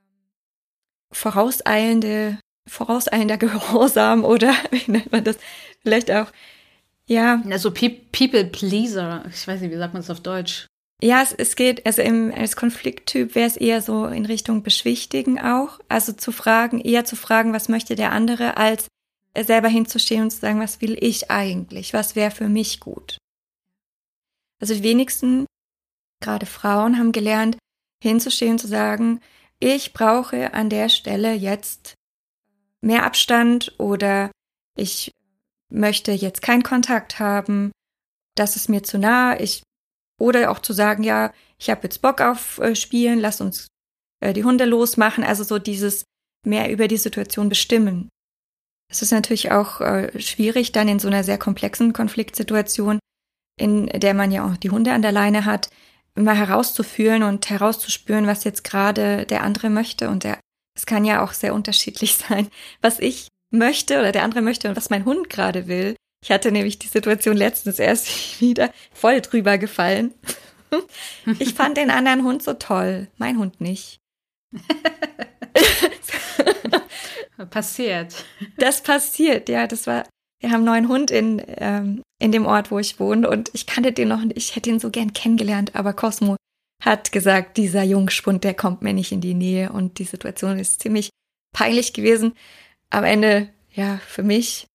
vorauseilende, vorauseilender Gehorsam oder wie nennt man das? Vielleicht auch, ja. Also People Pleaser, ich weiß nicht, wie sagt man das auf Deutsch? Ja, es, es geht, also im, als Konflikttyp wäre es eher so in Richtung Beschwichtigen auch. Also zu fragen, eher zu fragen, was möchte der andere, als selber hinzustehen und zu sagen, was will ich eigentlich? Was wäre für mich gut? Also die wenigsten, gerade Frauen, haben gelernt, hinzustehen und zu sagen, ich brauche an der Stelle jetzt mehr Abstand oder ich möchte jetzt keinen Kontakt haben, das ist mir zu nah, ich oder auch zu sagen, ja, ich habe jetzt Bock auf äh, Spielen, lass uns äh, die Hunde losmachen, also so dieses mehr über die Situation bestimmen. Es ist natürlich auch äh, schwierig dann in so einer sehr komplexen Konfliktsituation, in der man ja auch die Hunde an der Leine hat, mal herauszufühlen und herauszuspüren, was jetzt gerade der andere möchte. Und der, es kann ja auch sehr unterschiedlich sein, was ich möchte oder der andere möchte und was mein Hund gerade will. Ich hatte nämlich die Situation letztens erst wieder voll drüber gefallen. Ich fand den anderen Hund so toll, mein Hund nicht. passiert. Das passiert, ja. Das war, wir haben einen neuen Hund in, ähm, in dem Ort, wo ich wohne und ich kannte den noch nicht. Ich hätte ihn so gern kennengelernt, aber Cosmo hat gesagt, dieser Jungspund, der kommt mir nicht in die Nähe und die Situation ist ziemlich peinlich gewesen. Am Ende, ja, für mich.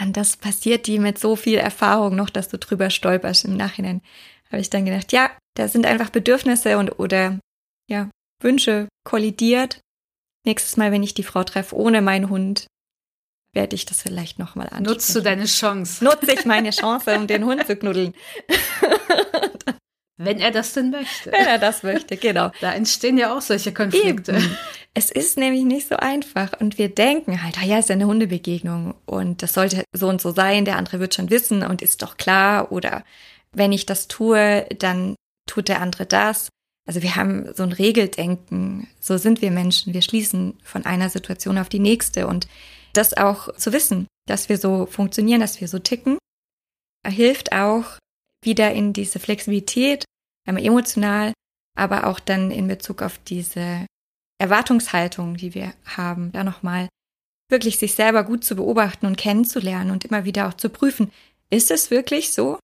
Und das passiert die mit so viel Erfahrung noch, dass du drüber stolperst im Nachhinein. Habe ich dann gedacht, ja, da sind einfach Bedürfnisse und oder ja, Wünsche kollidiert Nächstes Mal, wenn ich die Frau treffe ohne meinen Hund, werde ich das vielleicht nochmal ansprechen. Nutzt du deine Chance? Nutze ich meine Chance, um den Hund zu knuddeln. Wenn er das denn möchte. Wenn er das möchte, genau. Da entstehen ja auch solche Konflikte. Eben. Es ist nämlich nicht so einfach und wir denken halt, ah ja, ist ja eine Hundebegegnung und das sollte so und so sein, der andere wird schon wissen und ist doch klar oder wenn ich das tue, dann tut der andere das. Also wir haben so ein Regeldenken, so sind wir Menschen. Wir schließen von einer Situation auf die nächste und das auch zu wissen, dass wir so funktionieren, dass wir so ticken, hilft auch wieder in diese Flexibilität, einmal emotional, aber auch dann in Bezug auf diese Erwartungshaltung, die wir haben, da nochmal wirklich sich selber gut zu beobachten und kennenzulernen und immer wieder auch zu prüfen, ist es wirklich so?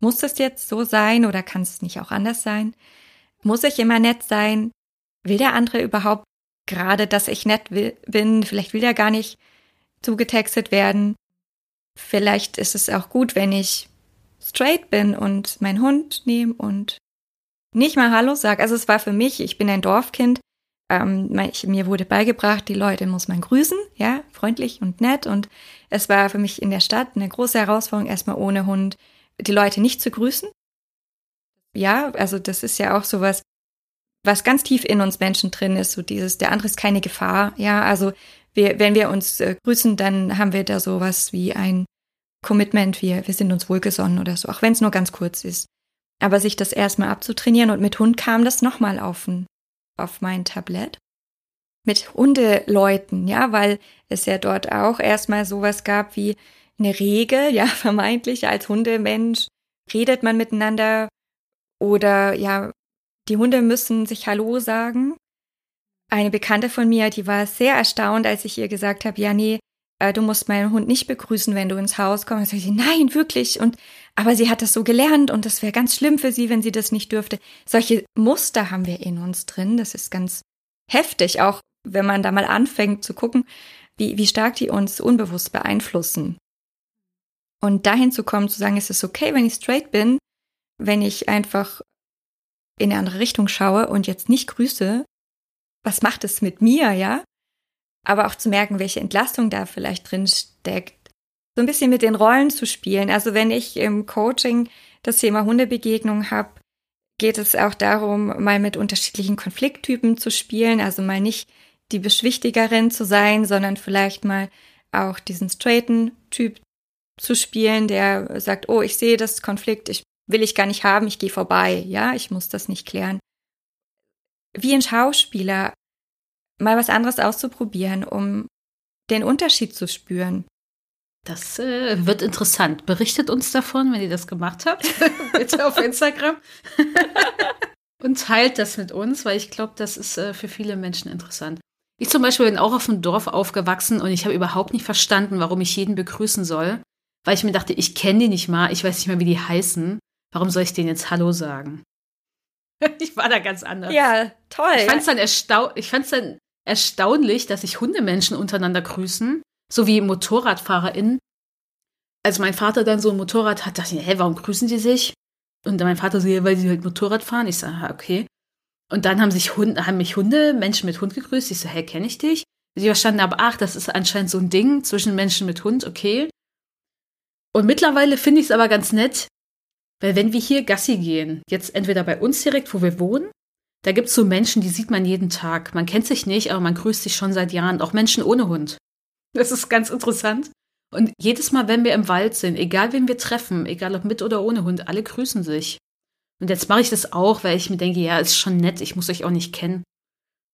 Muss das jetzt so sein oder kann es nicht auch anders sein? Muss ich immer nett sein? Will der andere überhaupt gerade, dass ich nett will, bin? Vielleicht will er gar nicht zugetextet werden. Vielleicht ist es auch gut, wenn ich straight bin und meinen Hund nehme und nicht mal Hallo sage. Also es war für mich, ich bin ein Dorfkind. Ähm, ich, mir wurde beigebracht, die Leute muss man grüßen, ja, freundlich und nett. Und es war für mich in der Stadt eine große Herausforderung, erstmal ohne Hund die Leute nicht zu grüßen ja, also das ist ja auch sowas, was ganz tief in uns Menschen drin ist, so dieses, der andere ist keine Gefahr, ja, also wir, wenn wir uns äh, grüßen, dann haben wir da sowas wie ein Commitment, wir, wir sind uns wohlgesonnen oder so, auch wenn es nur ganz kurz ist. Aber sich das erstmal abzutrainieren und mit Hund kam das nochmal auf, auf mein Tablett. Mit Hundeleuten, ja, weil es ja dort auch erstmal sowas gab wie eine Regel, ja, vermeintlich als Hundemensch redet man miteinander oder ja, die Hunde müssen sich Hallo sagen. Eine Bekannte von mir, die war sehr erstaunt, als ich ihr gesagt habe, ja, nee, äh, du musst meinen Hund nicht begrüßen, wenn du ins Haus kommst. Und sie, nein, wirklich. Und aber sie hat das so gelernt und das wäre ganz schlimm für sie, wenn sie das nicht dürfte. Solche Muster haben wir in uns drin. Das ist ganz heftig, auch wenn man da mal anfängt zu gucken, wie, wie stark die uns unbewusst beeinflussen. Und dahin zu kommen, zu sagen, es ist okay, wenn ich straight bin, wenn ich einfach in eine andere Richtung schaue und jetzt nicht grüße, was macht es mit mir, ja? Aber auch zu merken, welche Entlastung da vielleicht drin steckt. So ein bisschen mit den Rollen zu spielen. Also wenn ich im Coaching das Thema Hundebegegnung habe, geht es auch darum, mal mit unterschiedlichen Konflikttypen zu spielen. Also mal nicht die Beschwichtigerin zu sein, sondern vielleicht mal auch diesen straighten Typ zu spielen, der sagt, oh, ich sehe das Konflikt, ich will ich gar nicht haben, ich gehe vorbei, ja, ich muss das nicht klären. Wie ein Schauspieler, mal was anderes auszuprobieren, um den Unterschied zu spüren. Das äh, wird interessant. Berichtet uns davon, wenn ihr das gemacht habt, bitte auf Instagram. Und teilt das mit uns, weil ich glaube, das ist äh, für viele Menschen interessant. Ich zum Beispiel bin auch auf dem Dorf aufgewachsen und ich habe überhaupt nicht verstanden, warum ich jeden begrüßen soll, weil ich mir dachte, ich kenne die nicht mal, ich weiß nicht mal, wie die heißen. warum soll ich denen jetzt Hallo sagen? ich war da ganz anders. Ja, toll. Ich fand es dann, erstau dann erstaunlich, dass sich Hundemenschen untereinander grüßen, so wie MotorradfahrerInnen. Als mein Vater dann so ein Motorrad hat, dachte ich, hä, warum grüßen die sich? Und dann mein Vater so, ja, weil sie halt Motorrad fahren. Ich sage, okay. Und dann haben sich Hunde, haben mich Hunde, Menschen mit Hund gegrüßt. Ich so, hä, kenne ich dich? Sie verstanden aber, ach, das ist anscheinend so ein Ding zwischen Menschen mit Hund, okay. Und mittlerweile finde ich es aber ganz nett, weil wenn wir hier Gassi gehen, jetzt entweder bei uns direkt, wo wir wohnen, da gibt es so Menschen, die sieht man jeden Tag. Man kennt sich nicht, aber man grüßt sich schon seit Jahren. Auch Menschen ohne Hund. Das ist ganz interessant. Und jedes Mal, wenn wir im Wald sind, egal wen wir treffen, egal ob mit oder ohne Hund, alle grüßen sich. Und jetzt mache ich das auch, weil ich mir denke, ja, ist schon nett, ich muss euch auch nicht kennen.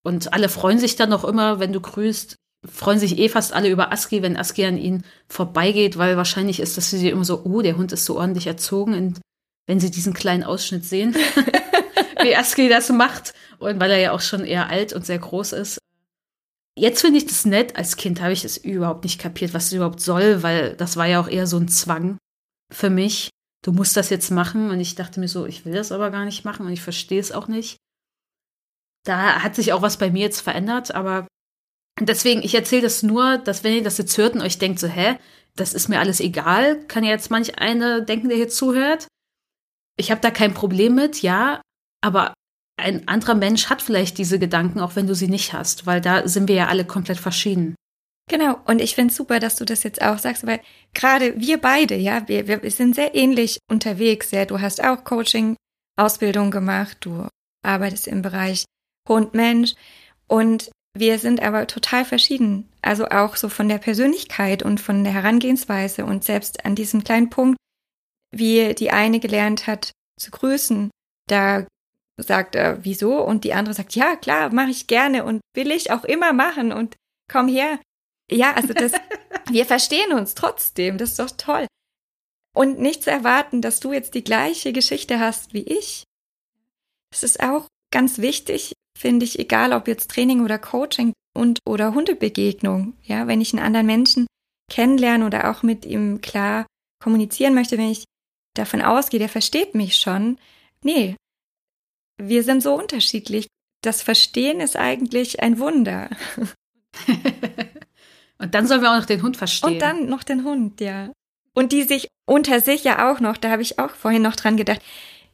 Und alle freuen sich dann noch immer, wenn du grüßt. Freuen sich eh fast alle über Aski, wenn Aski an ihnen vorbeigeht, weil wahrscheinlich ist das für sie immer so, oh, der Hund ist so ordentlich erzogen, und wenn sie diesen kleinen Ausschnitt sehen, wie Aski das macht. Und weil er ja auch schon eher alt und sehr groß ist. Jetzt finde ich das nett. Als Kind habe ich es überhaupt nicht kapiert, was es überhaupt soll, weil das war ja auch eher so ein Zwang für mich. Du musst das jetzt machen. Und ich dachte mir so, ich will das aber gar nicht machen und ich verstehe es auch nicht. Da hat sich auch was bei mir jetzt verändert, aber deswegen, ich erzähle das nur, dass wenn ihr das jetzt hört und euch denkt so, hä, das ist mir alles egal, kann ja jetzt manch eine denken, der hier zuhört. Ich habe da kein Problem mit, ja, aber ein anderer Mensch hat vielleicht diese Gedanken, auch wenn du sie nicht hast, weil da sind wir ja alle komplett verschieden. Genau, und ich finde super, dass du das jetzt auch sagst, weil gerade wir beide, ja, wir, wir sind sehr ähnlich unterwegs. Ja, du hast auch Coaching, Ausbildung gemacht, du arbeitest im Bereich Hund, Mensch und wir sind aber total verschieden. Also auch so von der Persönlichkeit und von der Herangehensweise und selbst an diesem kleinen Punkt, wie die eine gelernt hat zu grüßen, da sagt er, wieso? Und die andere sagt, ja, klar, mache ich gerne und will ich auch immer machen und komm her. Ja, also das, wir verstehen uns trotzdem, das ist doch toll. Und nicht zu erwarten, dass du jetzt die gleiche Geschichte hast wie ich. Das ist auch ganz wichtig, finde ich, egal ob jetzt Training oder Coaching und oder Hundebegegnung. Ja, wenn ich einen anderen Menschen kennenlernen oder auch mit ihm klar kommunizieren möchte, wenn ich davon ausgehe, der versteht mich schon. Nee, wir sind so unterschiedlich. Das Verstehen ist eigentlich ein Wunder. Und dann sollen wir auch noch den Hund verstehen. Und dann noch den Hund, ja. Und die sich unter sich ja auch noch, da habe ich auch vorhin noch dran gedacht,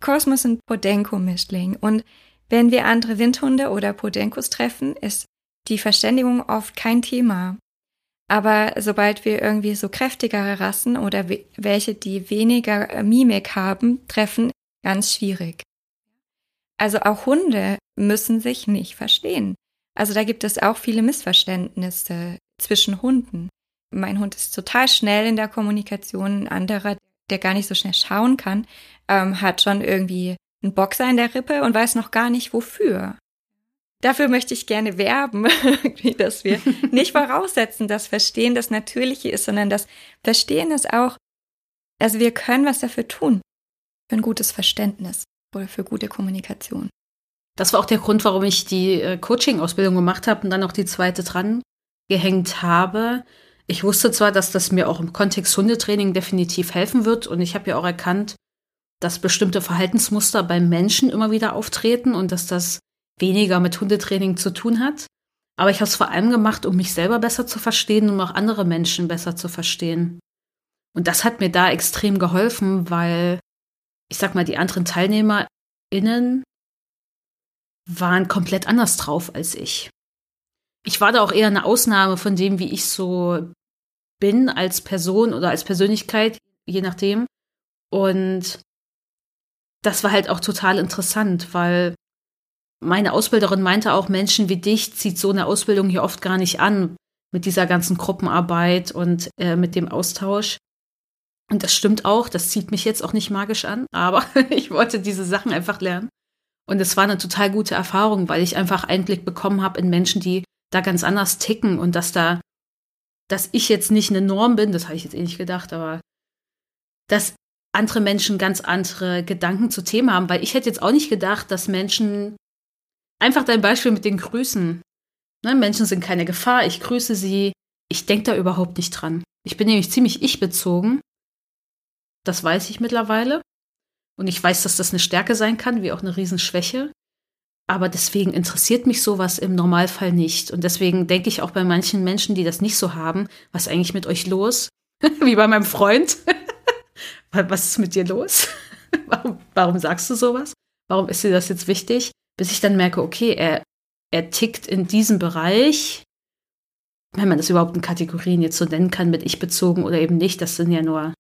Kosmos und Podenko-Mischling. Und wenn wir andere Windhunde oder Podenkos treffen, ist die Verständigung oft kein Thema. Aber sobald wir irgendwie so kräftigere Rassen oder welche, die weniger äh, Mimik haben, treffen, ganz schwierig. Also auch Hunde müssen sich nicht verstehen. Also da gibt es auch viele Missverständnisse zwischen Hunden. Mein Hund ist total schnell in der Kommunikation. Ein anderer, der gar nicht so schnell schauen kann, ähm, hat schon irgendwie einen Boxer in der Rippe und weiß noch gar nicht wofür. Dafür möchte ich gerne werben, dass wir nicht voraussetzen, dass Verstehen das Natürliche ist, sondern das Verstehen ist auch, also wir können was dafür tun, für ein gutes Verständnis oder für gute Kommunikation. Das war auch der Grund, warum ich die äh, Coaching-Ausbildung gemacht habe und dann noch die zweite dran gehängt habe. Ich wusste zwar, dass das mir auch im Kontext Hundetraining definitiv helfen wird und ich habe ja auch erkannt, dass bestimmte Verhaltensmuster beim Menschen immer wieder auftreten und dass das weniger mit Hundetraining zu tun hat. Aber ich habe es vor allem gemacht, um mich selber besser zu verstehen und auch andere Menschen besser zu verstehen. Und das hat mir da extrem geholfen, weil ich sag mal, die anderen TeilnehmerInnen waren komplett anders drauf als ich. Ich war da auch eher eine Ausnahme von dem, wie ich so bin als Person oder als Persönlichkeit, je nachdem. Und das war halt auch total interessant, weil meine Ausbilderin meinte auch, Menschen wie dich zieht so eine Ausbildung hier oft gar nicht an mit dieser ganzen Gruppenarbeit und äh, mit dem Austausch. Und das stimmt auch, das zieht mich jetzt auch nicht magisch an, aber ich wollte diese Sachen einfach lernen. Und es war eine total gute Erfahrung, weil ich einfach Einblick bekommen habe in Menschen, die da ganz anders ticken und dass da, dass ich jetzt nicht eine Norm bin, das habe ich jetzt eh nicht gedacht, aber dass andere Menschen ganz andere Gedanken zu Themen haben, weil ich hätte jetzt auch nicht gedacht, dass Menschen, einfach dein Beispiel mit den Grüßen, ne, Menschen sind keine Gefahr, ich grüße sie, ich denke da überhaupt nicht dran. Ich bin nämlich ziemlich ich bezogen das weiß ich mittlerweile. Und ich weiß, dass das eine Stärke sein kann, wie auch eine Riesenschwäche. Aber deswegen interessiert mich sowas im Normalfall nicht. Und deswegen denke ich auch bei manchen Menschen, die das nicht so haben, was ist eigentlich mit euch los? wie bei meinem Freund. was ist mit dir los? warum, warum sagst du sowas? Warum ist dir das jetzt wichtig? Bis ich dann merke, okay, er, er tickt in diesem Bereich, wenn man das überhaupt in Kategorien jetzt so nennen kann, mit ich bezogen oder eben nicht, das sind ja nur,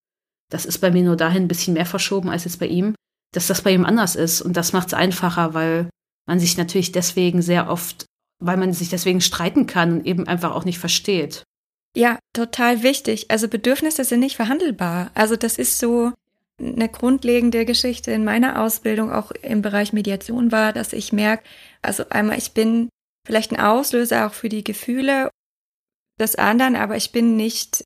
das ist bei mir nur dahin ein bisschen mehr verschoben als jetzt bei ihm, dass das bei ihm anders ist. Und das macht es einfacher, weil man sich natürlich deswegen sehr oft, weil man sich deswegen streiten kann und eben einfach auch nicht versteht. Ja, total wichtig. Also Bedürfnisse sind nicht verhandelbar. Also das ist so eine grundlegende Geschichte in meiner Ausbildung, auch im Bereich Mediation war, dass ich merke, also einmal, ich bin vielleicht ein Auslöser auch für die Gefühle des anderen, aber ich bin nicht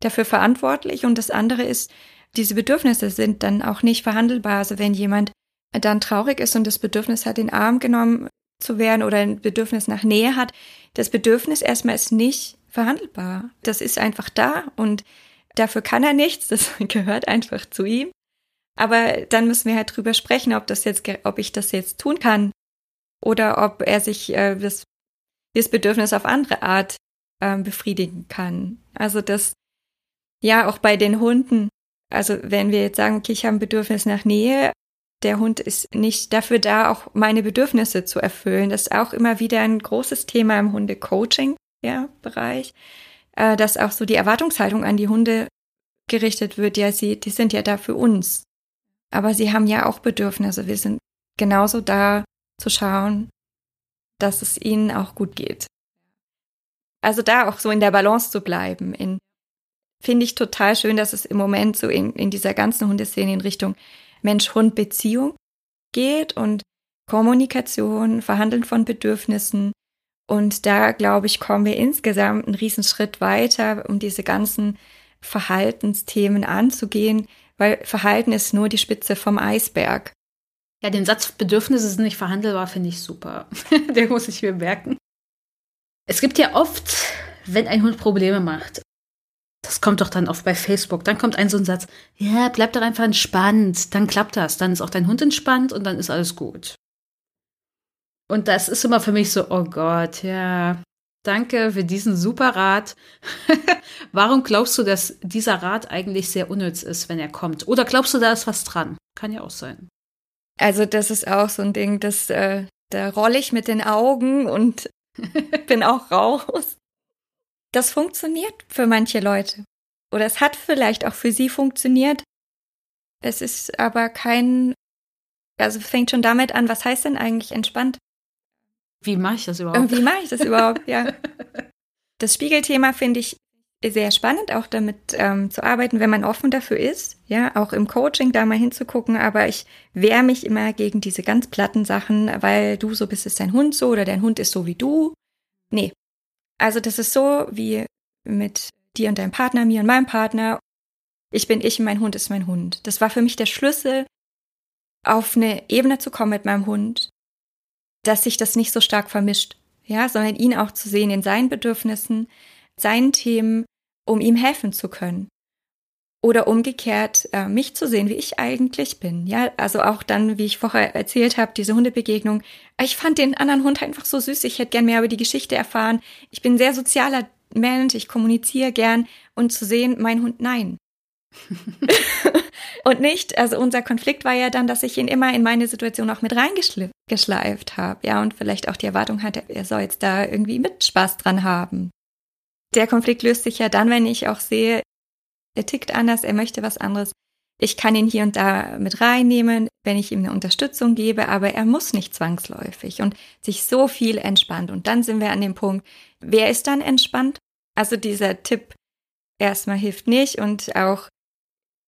dafür verantwortlich. Und das andere ist, diese Bedürfnisse sind dann auch nicht verhandelbar. Also wenn jemand dann traurig ist und das Bedürfnis hat, den Arm genommen zu werden oder ein Bedürfnis nach Nähe hat, das Bedürfnis erstmal ist nicht verhandelbar. Das ist einfach da und dafür kann er nichts, das gehört einfach zu ihm. Aber dann müssen wir halt drüber sprechen, ob das jetzt, ob ich das jetzt tun kann oder ob er sich äh, das, das Bedürfnis auf andere Art ähm, befriedigen kann. Also das, ja, auch bei den Hunden. Also wenn wir jetzt sagen, okay, ich habe ein Bedürfnis nach Nähe, der Hund ist nicht dafür da, auch meine Bedürfnisse zu erfüllen. Das ist auch immer wieder ein großes Thema im Hunde-Coaching-Bereich, ja, äh, dass auch so die Erwartungshaltung an die Hunde gerichtet wird. Ja, sie, die sind ja da für uns. Aber sie haben ja auch Bedürfnisse. Wir sind genauso da zu schauen, dass es ihnen auch gut geht. Also da auch so in der Balance zu bleiben. In finde ich total schön, dass es im Moment so in, in dieser ganzen Hundeszene in Richtung Mensch-Hund-Beziehung geht und Kommunikation, Verhandeln von Bedürfnissen. Und da, glaube ich, kommen wir insgesamt einen Riesenschritt weiter, um diese ganzen Verhaltensthemen anzugehen, weil Verhalten ist nur die Spitze vom Eisberg. Ja, den Satz Bedürfnisse sind nicht verhandelbar finde ich super. Den muss ich mir merken. Es gibt ja oft, wenn ein Hund Probleme macht, das kommt doch dann oft bei Facebook, dann kommt ein so ein Satz, ja, bleib doch einfach entspannt, dann klappt das, dann ist auch dein Hund entspannt und dann ist alles gut. Und das ist immer für mich so, oh Gott, ja, danke für diesen super Rat. Warum glaubst du, dass dieser Rat eigentlich sehr unnütz ist, wenn er kommt? Oder glaubst du, da ist was dran? Kann ja auch sein. Also das ist auch so ein Ding, das, äh, da rolle ich mit den Augen und bin auch raus. Das funktioniert für manche Leute. Oder es hat vielleicht auch für sie funktioniert. Es ist aber kein, also fängt schon damit an, was heißt denn eigentlich entspannt? Wie mache ich das überhaupt? Wie mache ich das überhaupt, ja. Das Spiegelthema finde ich sehr spannend, auch damit ähm, zu arbeiten, wenn man offen dafür ist, ja, auch im Coaching da mal hinzugucken, aber ich wehre mich immer gegen diese ganz platten Sachen, weil du so bist, ist dein Hund so oder dein Hund ist so wie du. Nee, also das ist so wie mit dir und deinem Partner, mir und meinem Partner. Ich bin ich und mein Hund ist mein Hund. Das war für mich der Schlüssel, auf eine Ebene zu kommen mit meinem Hund, dass sich das nicht so stark vermischt. Ja, sondern ihn auch zu sehen in seinen Bedürfnissen, seinen Themen, um ihm helfen zu können. Oder umgekehrt, äh, mich zu sehen, wie ich eigentlich bin. Ja, also auch dann, wie ich vorher erzählt habe, diese Hundebegegnung. Ich fand den anderen Hund einfach so süß. Ich hätte gern mehr über die Geschichte erfahren. Ich bin ein sehr sozialer Mensch. Ich kommuniziere gern. Und zu sehen, mein Hund, nein. und nicht, also unser Konflikt war ja dann, dass ich ihn immer in meine Situation auch mit reingeschleift habe. Ja, und vielleicht auch die Erwartung hatte, er soll jetzt da irgendwie mit Spaß dran haben. Der Konflikt löst sich ja dann, wenn ich auch sehe, er tickt anders, er möchte was anderes. Ich kann ihn hier und da mit reinnehmen, wenn ich ihm eine Unterstützung gebe, aber er muss nicht zwangsläufig und sich so viel entspannt. Und dann sind wir an dem Punkt, wer ist dann entspannt? Also dieser Tipp erstmal hilft nicht und auch,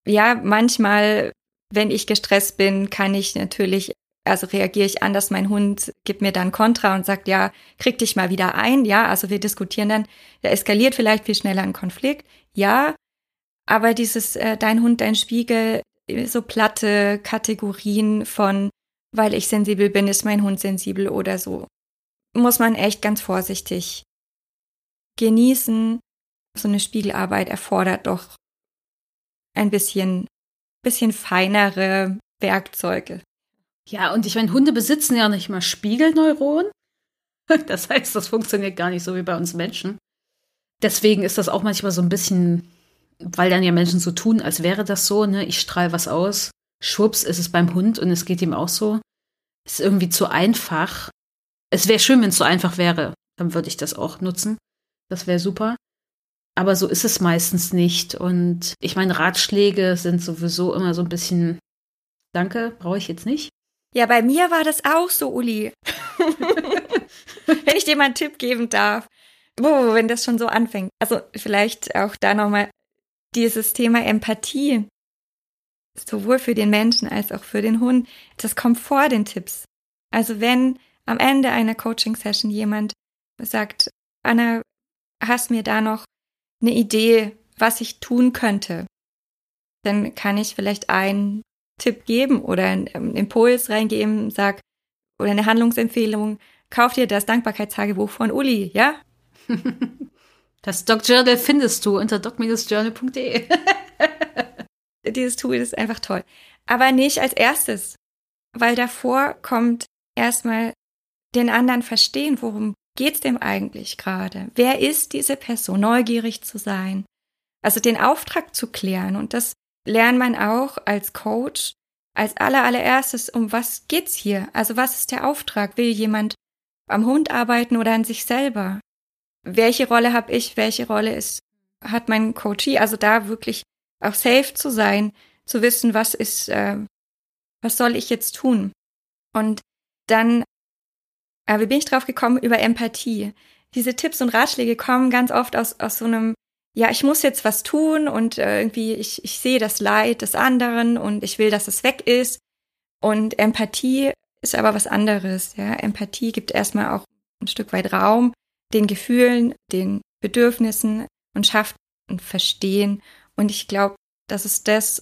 ja, manchmal, wenn ich gestresst bin, kann ich natürlich, also reagiere ich anders. Mein Hund gibt mir dann Kontra und sagt, ja, krieg dich mal wieder ein. Ja, also wir diskutieren dann, da eskaliert vielleicht viel schneller ein Konflikt. Ja, aber dieses äh, Dein Hund, dein Spiegel, so platte Kategorien von, weil ich sensibel bin, ist mein Hund sensibel oder so, muss man echt ganz vorsichtig genießen. So eine Spiegelarbeit erfordert doch ein bisschen, bisschen feinere Werkzeuge. Ja, und ich meine, Hunde besitzen ja nicht mal Spiegelneuronen. Das heißt, das funktioniert gar nicht so wie bei uns Menschen. Deswegen ist das auch manchmal so ein bisschen, weil dann ja Menschen so tun, als wäre das so, ne? Ich strahle was aus. Schwupps ist es beim Hund und es geht ihm auch so. Ist irgendwie zu einfach. Es wäre schön, wenn es so einfach wäre. Dann würde ich das auch nutzen. Das wäre super. Aber so ist es meistens nicht. Und ich meine, Ratschläge sind sowieso immer so ein bisschen, danke, brauche ich jetzt nicht. Ja, bei mir war das auch so, Uli. wenn ich dir mal einen Tipp geben darf. Oh, wenn das schon so anfängt. Also vielleicht auch da nochmal dieses Thema Empathie. Sowohl für den Menschen als auch für den Hund. Das kommt vor den Tipps. Also wenn am Ende einer Coaching-Session jemand sagt, Anna, hast mir da noch eine Idee, was ich tun könnte, dann kann ich vielleicht einen Tipp geben oder einen ähm, Impuls reingeben, sag, oder eine Handlungsempfehlung, kauf dir das Dankbarkeitstagebuch von Uli, ja? Das Doc Journal findest du unter doc-journal.de. Dieses Tool ist einfach toll. Aber nicht als erstes, weil davor kommt erstmal den anderen verstehen, worum geht's dem eigentlich gerade? Wer ist diese Person? Neugierig zu sein. Also den Auftrag zu klären. Und das lernt man auch als Coach als aller allererstes, um was geht's hier? Also was ist der Auftrag? Will jemand am Hund arbeiten oder an sich selber? Welche Rolle habe ich? Welche Rolle ist, hat mein Coachie? Also da wirklich auch safe zu sein, zu wissen, was ist, äh, was soll ich jetzt tun? Und dann aber wie bin ich drauf gekommen? Über Empathie. Diese Tipps und Ratschläge kommen ganz oft aus, aus so einem, ja, ich muss jetzt was tun und äh, irgendwie, ich, ich sehe das Leid des anderen und ich will, dass es weg ist. Und Empathie ist aber was anderes. Ja, Empathie gibt erstmal auch ein Stück weit Raum den Gefühlen, den Bedürfnissen und schafft ein Verstehen. Und ich glaube, dass es das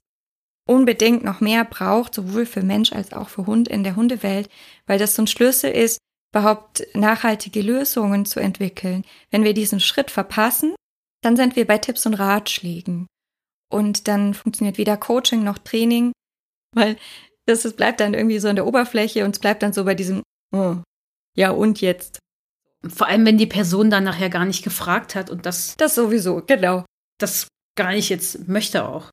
unbedingt noch mehr braucht, sowohl für Mensch als auch für Hund in der Hundewelt, weil das so ein Schlüssel ist, überhaupt nachhaltige Lösungen zu entwickeln. Wenn wir diesen Schritt verpassen, dann sind wir bei Tipps und Ratschlägen. Und dann funktioniert weder Coaching noch Training, weil das, das bleibt dann irgendwie so an der Oberfläche und es bleibt dann so bei diesem, oh, ja und jetzt. Vor allem, wenn die Person dann nachher gar nicht gefragt hat und das. Das sowieso, genau. Das gar nicht jetzt möchte auch.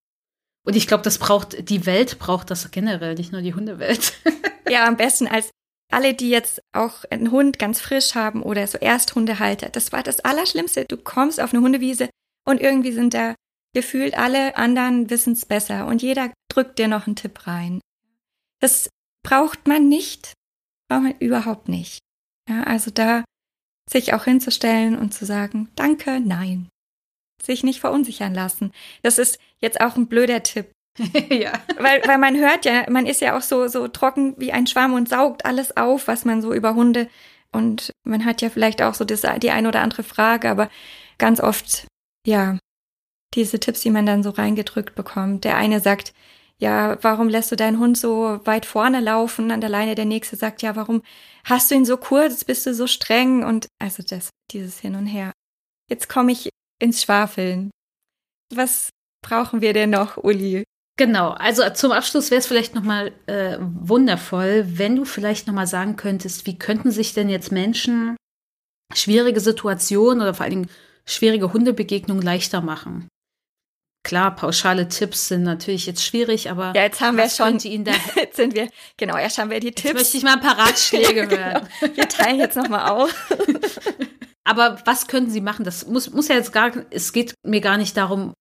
Und ich glaube, das braucht, die Welt braucht das generell, nicht nur die Hundewelt. ja, am besten als alle, die jetzt auch einen Hund ganz frisch haben oder so Ersthundehalter, das war das Allerschlimmste. Du kommst auf eine Hundewiese und irgendwie sind da gefühlt alle anderen wissen es besser und jeder drückt dir noch einen Tipp rein. Das braucht man nicht, braucht man überhaupt nicht. Ja, also da sich auch hinzustellen und zu sagen, danke, nein. Sich nicht verunsichern lassen. Das ist jetzt auch ein blöder Tipp. ja. Weil, weil man hört ja, man ist ja auch so, so trocken wie ein Schwamm und saugt alles auf, was man so über Hunde und man hat ja vielleicht auch so das, die ein oder andere Frage, aber ganz oft, ja, diese Tipps, die man dann so reingedrückt bekommt. Der eine sagt, ja, warum lässt du deinen Hund so weit vorne laufen an der Leine? Der nächste sagt, ja, warum hast du ihn so kurz? Bist du so streng? Und also das, dieses Hin und Her. Jetzt komme ich ins Schwafeln. Was brauchen wir denn noch, Uli? Genau, also zum Abschluss wäre es vielleicht nochmal äh, wundervoll, wenn du vielleicht nochmal sagen könntest, wie könnten sich denn jetzt Menschen schwierige Situationen oder vor allen Dingen schwierige Hundebegegnungen leichter machen? Klar, pauschale Tipps sind natürlich jetzt schwierig, aber ja, jetzt haben wir schon, jetzt sind wir, genau, erst haben wir die Tipps. Jetzt möchte ich mal ein paar Ratschläge hören. wir teilen jetzt nochmal auf. aber was könnten sie machen? Das muss, muss ja jetzt gar, es geht mir gar nicht darum,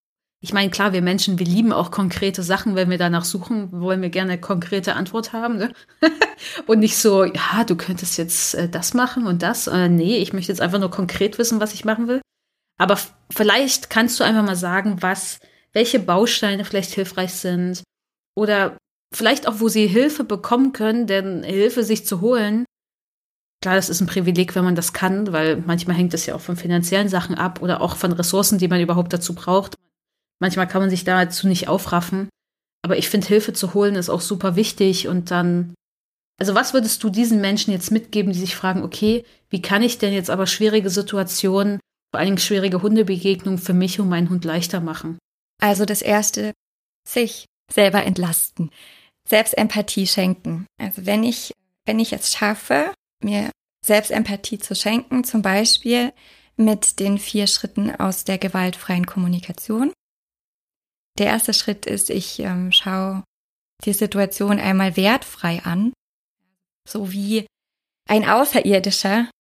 ich meine, klar, wir Menschen, wir lieben auch konkrete Sachen, wenn wir danach suchen, wollen wir gerne eine konkrete Antwort haben. Ne? und nicht so, ja, du könntest jetzt äh, das machen und das. Äh, nee, ich möchte jetzt einfach nur konkret wissen, was ich machen will. Aber vielleicht kannst du einfach mal sagen, was, welche Bausteine vielleicht hilfreich sind. Oder vielleicht auch, wo sie Hilfe bekommen können, denn Hilfe sich zu holen, Klar, das ist ein Privileg, wenn man das kann, weil manchmal hängt es ja auch von finanziellen Sachen ab oder auch von Ressourcen, die man überhaupt dazu braucht. Manchmal kann man sich dazu nicht aufraffen. Aber ich finde, Hilfe zu holen ist auch super wichtig. Und dann, also was würdest du diesen Menschen jetzt mitgeben, die sich fragen, okay, wie kann ich denn jetzt aber schwierige Situationen, vor allem schwierige Hundebegegnungen für mich und meinen Hund leichter machen? Also das erste, sich selber entlasten. Selbstempathie schenken. Also wenn ich, wenn ich es schaffe, mir Selbstempathie zu schenken, zum Beispiel mit den vier Schritten aus der gewaltfreien Kommunikation. Der erste Schritt ist, ich ähm, schaue die Situation einmal wertfrei an, so wie ein Außerirdischer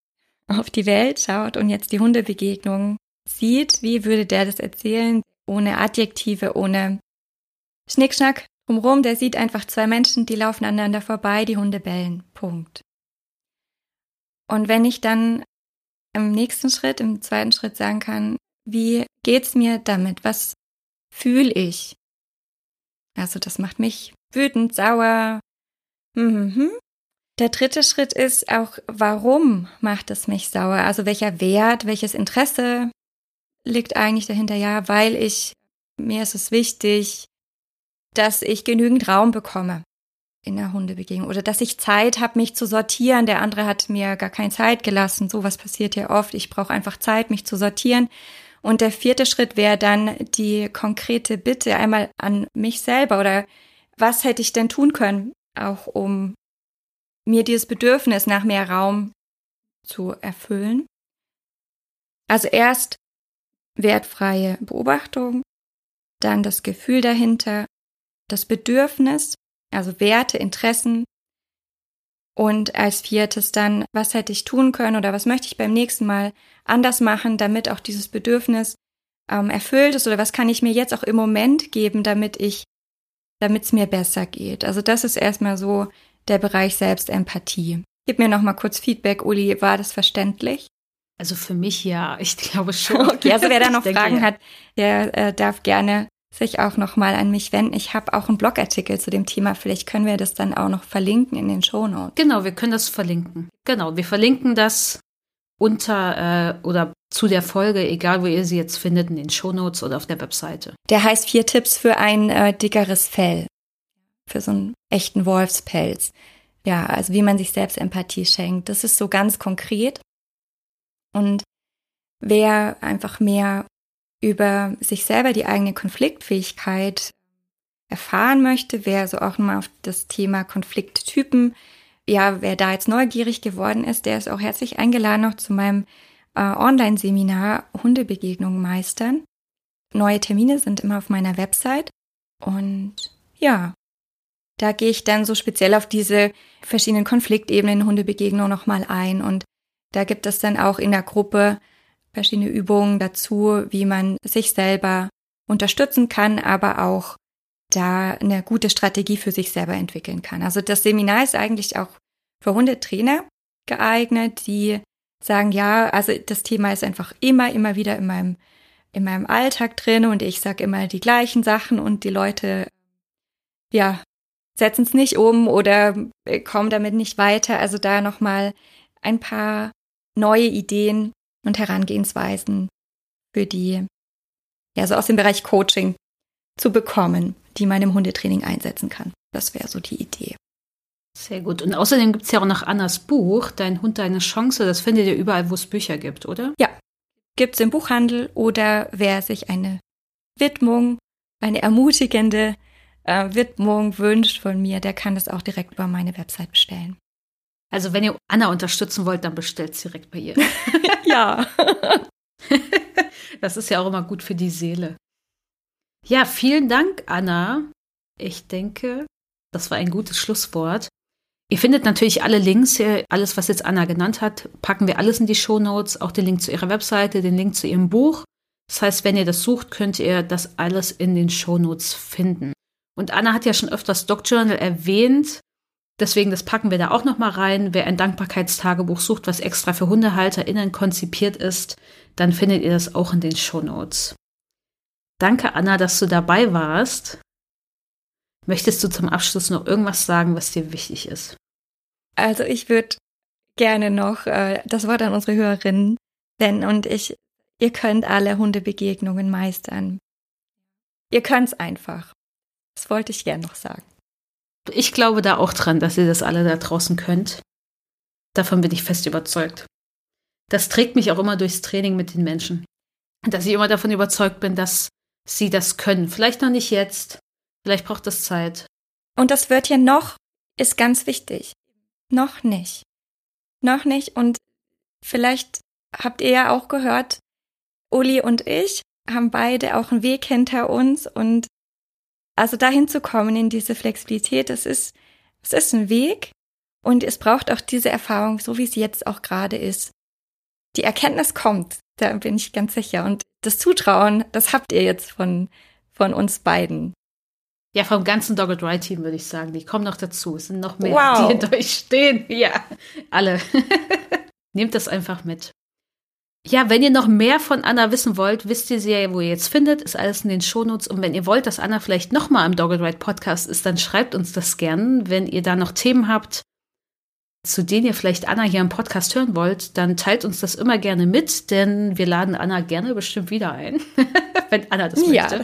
auf die Welt schaut und jetzt die Hundebegegnung sieht, wie würde der das erzählen, ohne Adjektive, ohne Schnickschnack drumherum, der sieht einfach zwei Menschen, die laufen aneinander vorbei, die Hunde bellen. Punkt. Und wenn ich dann im nächsten Schritt, im zweiten Schritt sagen kann, wie geht's mir damit? Was fühle ich? Also das macht mich wütend, sauer. Mhm. Der dritte Schritt ist auch, warum macht es mich sauer? Also welcher Wert, welches Interesse liegt eigentlich dahinter? Ja, weil ich, mir ist es wichtig, dass ich genügend Raum bekomme in der Hundebegegnung oder dass ich Zeit habe, mich zu sortieren. Der andere hat mir gar keine Zeit gelassen. Sowas passiert ja oft. Ich brauche einfach Zeit, mich zu sortieren. Und der vierte Schritt wäre dann die konkrete Bitte einmal an mich selber oder was hätte ich denn tun können, auch um mir dieses Bedürfnis nach mehr Raum zu erfüllen. Also erst wertfreie Beobachtung, dann das Gefühl dahinter, das Bedürfnis, also Werte, Interessen und als viertes dann, was hätte ich tun können oder was möchte ich beim nächsten Mal anders machen, damit auch dieses Bedürfnis ähm, erfüllt ist oder was kann ich mir jetzt auch im Moment geben, damit ich, damit es mir besser geht. Also das ist erstmal so der Bereich Selbstempathie. Gib mir noch mal kurz Feedback, Uli, war das verständlich? Also für mich ja, ich glaube schon. Okay, also wer da noch Fragen ja. hat, der äh, darf gerne sich auch noch mal an mich wenden. Ich habe auch einen Blogartikel zu dem Thema. Vielleicht können wir das dann auch noch verlinken in den Show Notes. Genau, wir können das verlinken. Genau, wir verlinken das unter äh, oder zu der Folge, egal wo ihr sie jetzt findet, in den Show Notes oder auf der Webseite. Der heißt vier Tipps für ein äh, dickeres Fell, für so einen echten Wolfspelz. Ja, also wie man sich selbst Empathie schenkt. Das ist so ganz konkret. Und wer einfach mehr über sich selber die eigene Konfliktfähigkeit erfahren möchte, wer so auch mal auf das Thema Konflikttypen, ja, wer da jetzt neugierig geworden ist, der ist auch herzlich eingeladen noch zu meinem äh, Online-Seminar Hundebegegnungen meistern. Neue Termine sind immer auf meiner Website und ja, da gehe ich dann so speziell auf diese verschiedenen Konfliktebenen Hundebegegnung nochmal ein und da gibt es dann auch in der Gruppe verschiedene Übungen dazu, wie man sich selber unterstützen kann, aber auch da eine gute Strategie für sich selber entwickeln kann. Also das Seminar ist eigentlich auch für Hundetrainer geeignet, die sagen, ja, also das Thema ist einfach immer, immer wieder in meinem, in meinem Alltag drin und ich sage immer die gleichen Sachen und die Leute, ja, setzen es nicht um oder kommen damit nicht weiter. Also da nochmal ein paar neue Ideen und Herangehensweisen für die, ja, so aus dem Bereich Coaching zu bekommen, die man im Hundetraining einsetzen kann. Das wäre so die Idee. Sehr gut. Und außerdem gibt es ja auch noch Annas Buch, Dein Hund, deine Chance. Das findet ihr überall, wo es Bücher gibt, oder? Ja. Gibt es im Buchhandel oder wer sich eine Widmung, eine ermutigende äh, Widmung wünscht von mir, der kann das auch direkt über meine Website bestellen. Also wenn ihr Anna unterstützen wollt, dann bestellt direkt bei ihr. ja. das ist ja auch immer gut für die Seele. Ja, vielen Dank, Anna. Ich denke, das war ein gutes Schlusswort. Ihr findet natürlich alle Links, alles, was jetzt Anna genannt hat, packen wir alles in die Show Notes, auch den Link zu ihrer Webseite, den Link zu ihrem Buch. Das heißt, wenn ihr das sucht, könnt ihr das alles in den Show Notes finden. Und Anna hat ja schon öfters Doc Journal erwähnt. Deswegen, das packen wir da auch noch mal rein. Wer ein Dankbarkeitstagebuch sucht, was extra für HundehalterInnen konzipiert ist, dann findet ihr das auch in den Shownotes. Danke, Anna, dass du dabei warst. Möchtest du zum Abschluss noch irgendwas sagen, was dir wichtig ist? Also ich würde gerne noch äh, das Wort an unsere Hörerinnen wenden und ich, ihr könnt alle Hundebegegnungen meistern. Ihr könnt's einfach. Das wollte ich gerne noch sagen. Ich glaube da auch dran, dass ihr das alle da draußen könnt. Davon bin ich fest überzeugt. Das trägt mich auch immer durchs Training mit den Menschen. Dass ich immer davon überzeugt bin, dass sie das können. Vielleicht noch nicht jetzt, vielleicht braucht das Zeit. Und das Wörtchen noch ist ganz wichtig. Noch nicht. Noch nicht. Und vielleicht habt ihr ja auch gehört, Uli und ich haben beide auch einen Weg hinter uns und also dahin zu kommen in diese Flexibilität, das ist, es ist ein Weg und es braucht auch diese Erfahrung, so wie es jetzt auch gerade ist. Die Erkenntnis kommt, da bin ich ganz sicher. Und das Zutrauen, das habt ihr jetzt von, von uns beiden. Ja, vom ganzen Dogged Ride Team würde ich sagen. Die kommen noch dazu. Es sind noch mehr, wow. die hinter euch stehen. Ja, alle. Nehmt das einfach mit. Ja, wenn ihr noch mehr von Anna wissen wollt, wisst ihr sie ja, wo ihr jetzt findet, ist alles in den Shownotes. Und wenn ihr wollt, dass Anna vielleicht nochmal im Dogged Ride Podcast ist, dann schreibt uns das gern. Wenn ihr da noch Themen habt, zu denen ihr vielleicht Anna hier im Podcast hören wollt, dann teilt uns das immer gerne mit, denn wir laden Anna gerne bestimmt wieder ein, wenn Anna das möchte. Ja,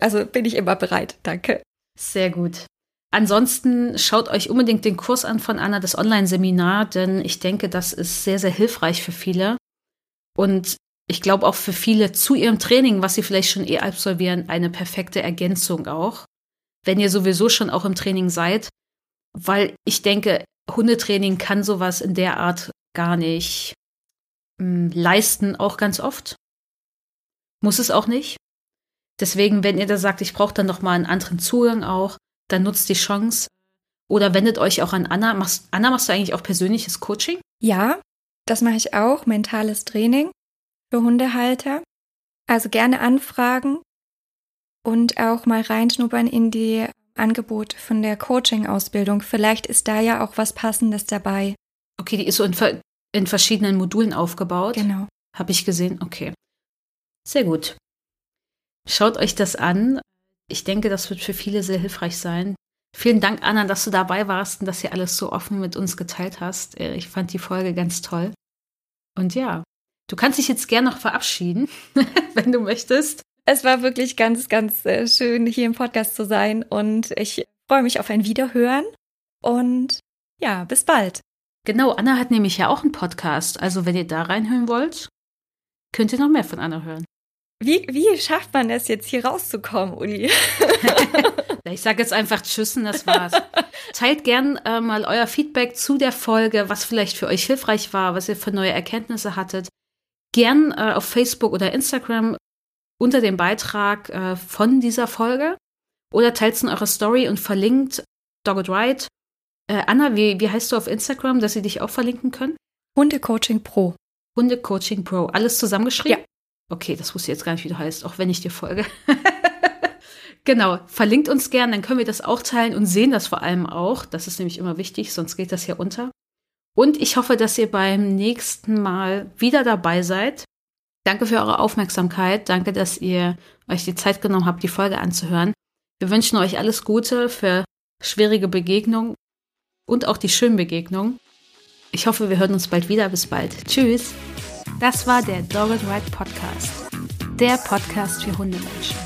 also bin ich immer bereit. Danke. Sehr gut. Ansonsten schaut euch unbedingt den Kurs an von Anna, das Online-Seminar, denn ich denke, das ist sehr, sehr hilfreich für viele. Und ich glaube auch für viele zu ihrem Training, was sie vielleicht schon eh absolvieren, eine perfekte Ergänzung auch. Wenn ihr sowieso schon auch im Training seid. Weil ich denke, Hundetraining kann sowas in der Art gar nicht mh, hm, leisten, auch ganz oft. Muss es auch nicht. Deswegen, wenn ihr da sagt, ich brauche dann noch mal einen anderen Zugang auch, dann nutzt die Chance. Oder wendet euch auch an Anna. Machst, Anna, machst du eigentlich auch persönliches Coaching? Ja, das mache ich auch, mentales Training für Hundehalter. Also gerne anfragen und auch mal reinschnuppern in die Angebote von der Coaching-Ausbildung. Vielleicht ist da ja auch was Passendes dabei. Okay, die ist so in, in verschiedenen Modulen aufgebaut. Genau. Habe ich gesehen. Okay. Sehr gut. Schaut euch das an. Ich denke, das wird für viele sehr hilfreich sein. Vielen Dank, Anna, dass du dabei warst und dass ihr alles so offen mit uns geteilt hast. Äh, ich fand die Folge ganz toll. Und ja, du kannst dich jetzt gerne noch verabschieden, wenn du möchtest. Es war wirklich ganz, ganz äh, schön, hier im Podcast zu sein und ich freue mich auf ein Wiederhören und ja, bis bald. Genau, Anna hat nämlich ja auch einen Podcast. Also wenn ihr da reinhören wollt, könnt ihr noch mehr von Anna hören. Wie, wie schafft man es jetzt hier rauszukommen, Uli? ich sage jetzt einfach Tschüss und das war's. Teilt gern äh, mal euer Feedback zu der Folge, was vielleicht für euch hilfreich war, was ihr für neue Erkenntnisse hattet. Gern äh, auf Facebook oder Instagram unter dem Beitrag äh, von dieser Folge oder teilt es in eurer Story und verlinkt Dogged Ride. Äh, Anna, wie, wie heißt du auf Instagram, dass sie dich auch verlinken können? Hundecoaching Pro. Hundecoaching Pro. Alles zusammengeschrieben? Ja. Okay, das wusste ich jetzt gar nicht, wie du heißt, auch wenn ich dir folge. genau, verlinkt uns gern, dann können wir das auch teilen und sehen das vor allem auch. Das ist nämlich immer wichtig, sonst geht das ja unter. Und ich hoffe, dass ihr beim nächsten Mal wieder dabei seid. Danke für eure Aufmerksamkeit. Danke, dass ihr euch die Zeit genommen habt, die Folge anzuhören. Wir wünschen euch alles Gute für schwierige Begegnungen und auch die schönen Begegnungen. Ich hoffe, wir hören uns bald wieder. Bis bald. Tschüss. Das war der Dogged Ride Podcast. Der Podcast für Hundemenschen.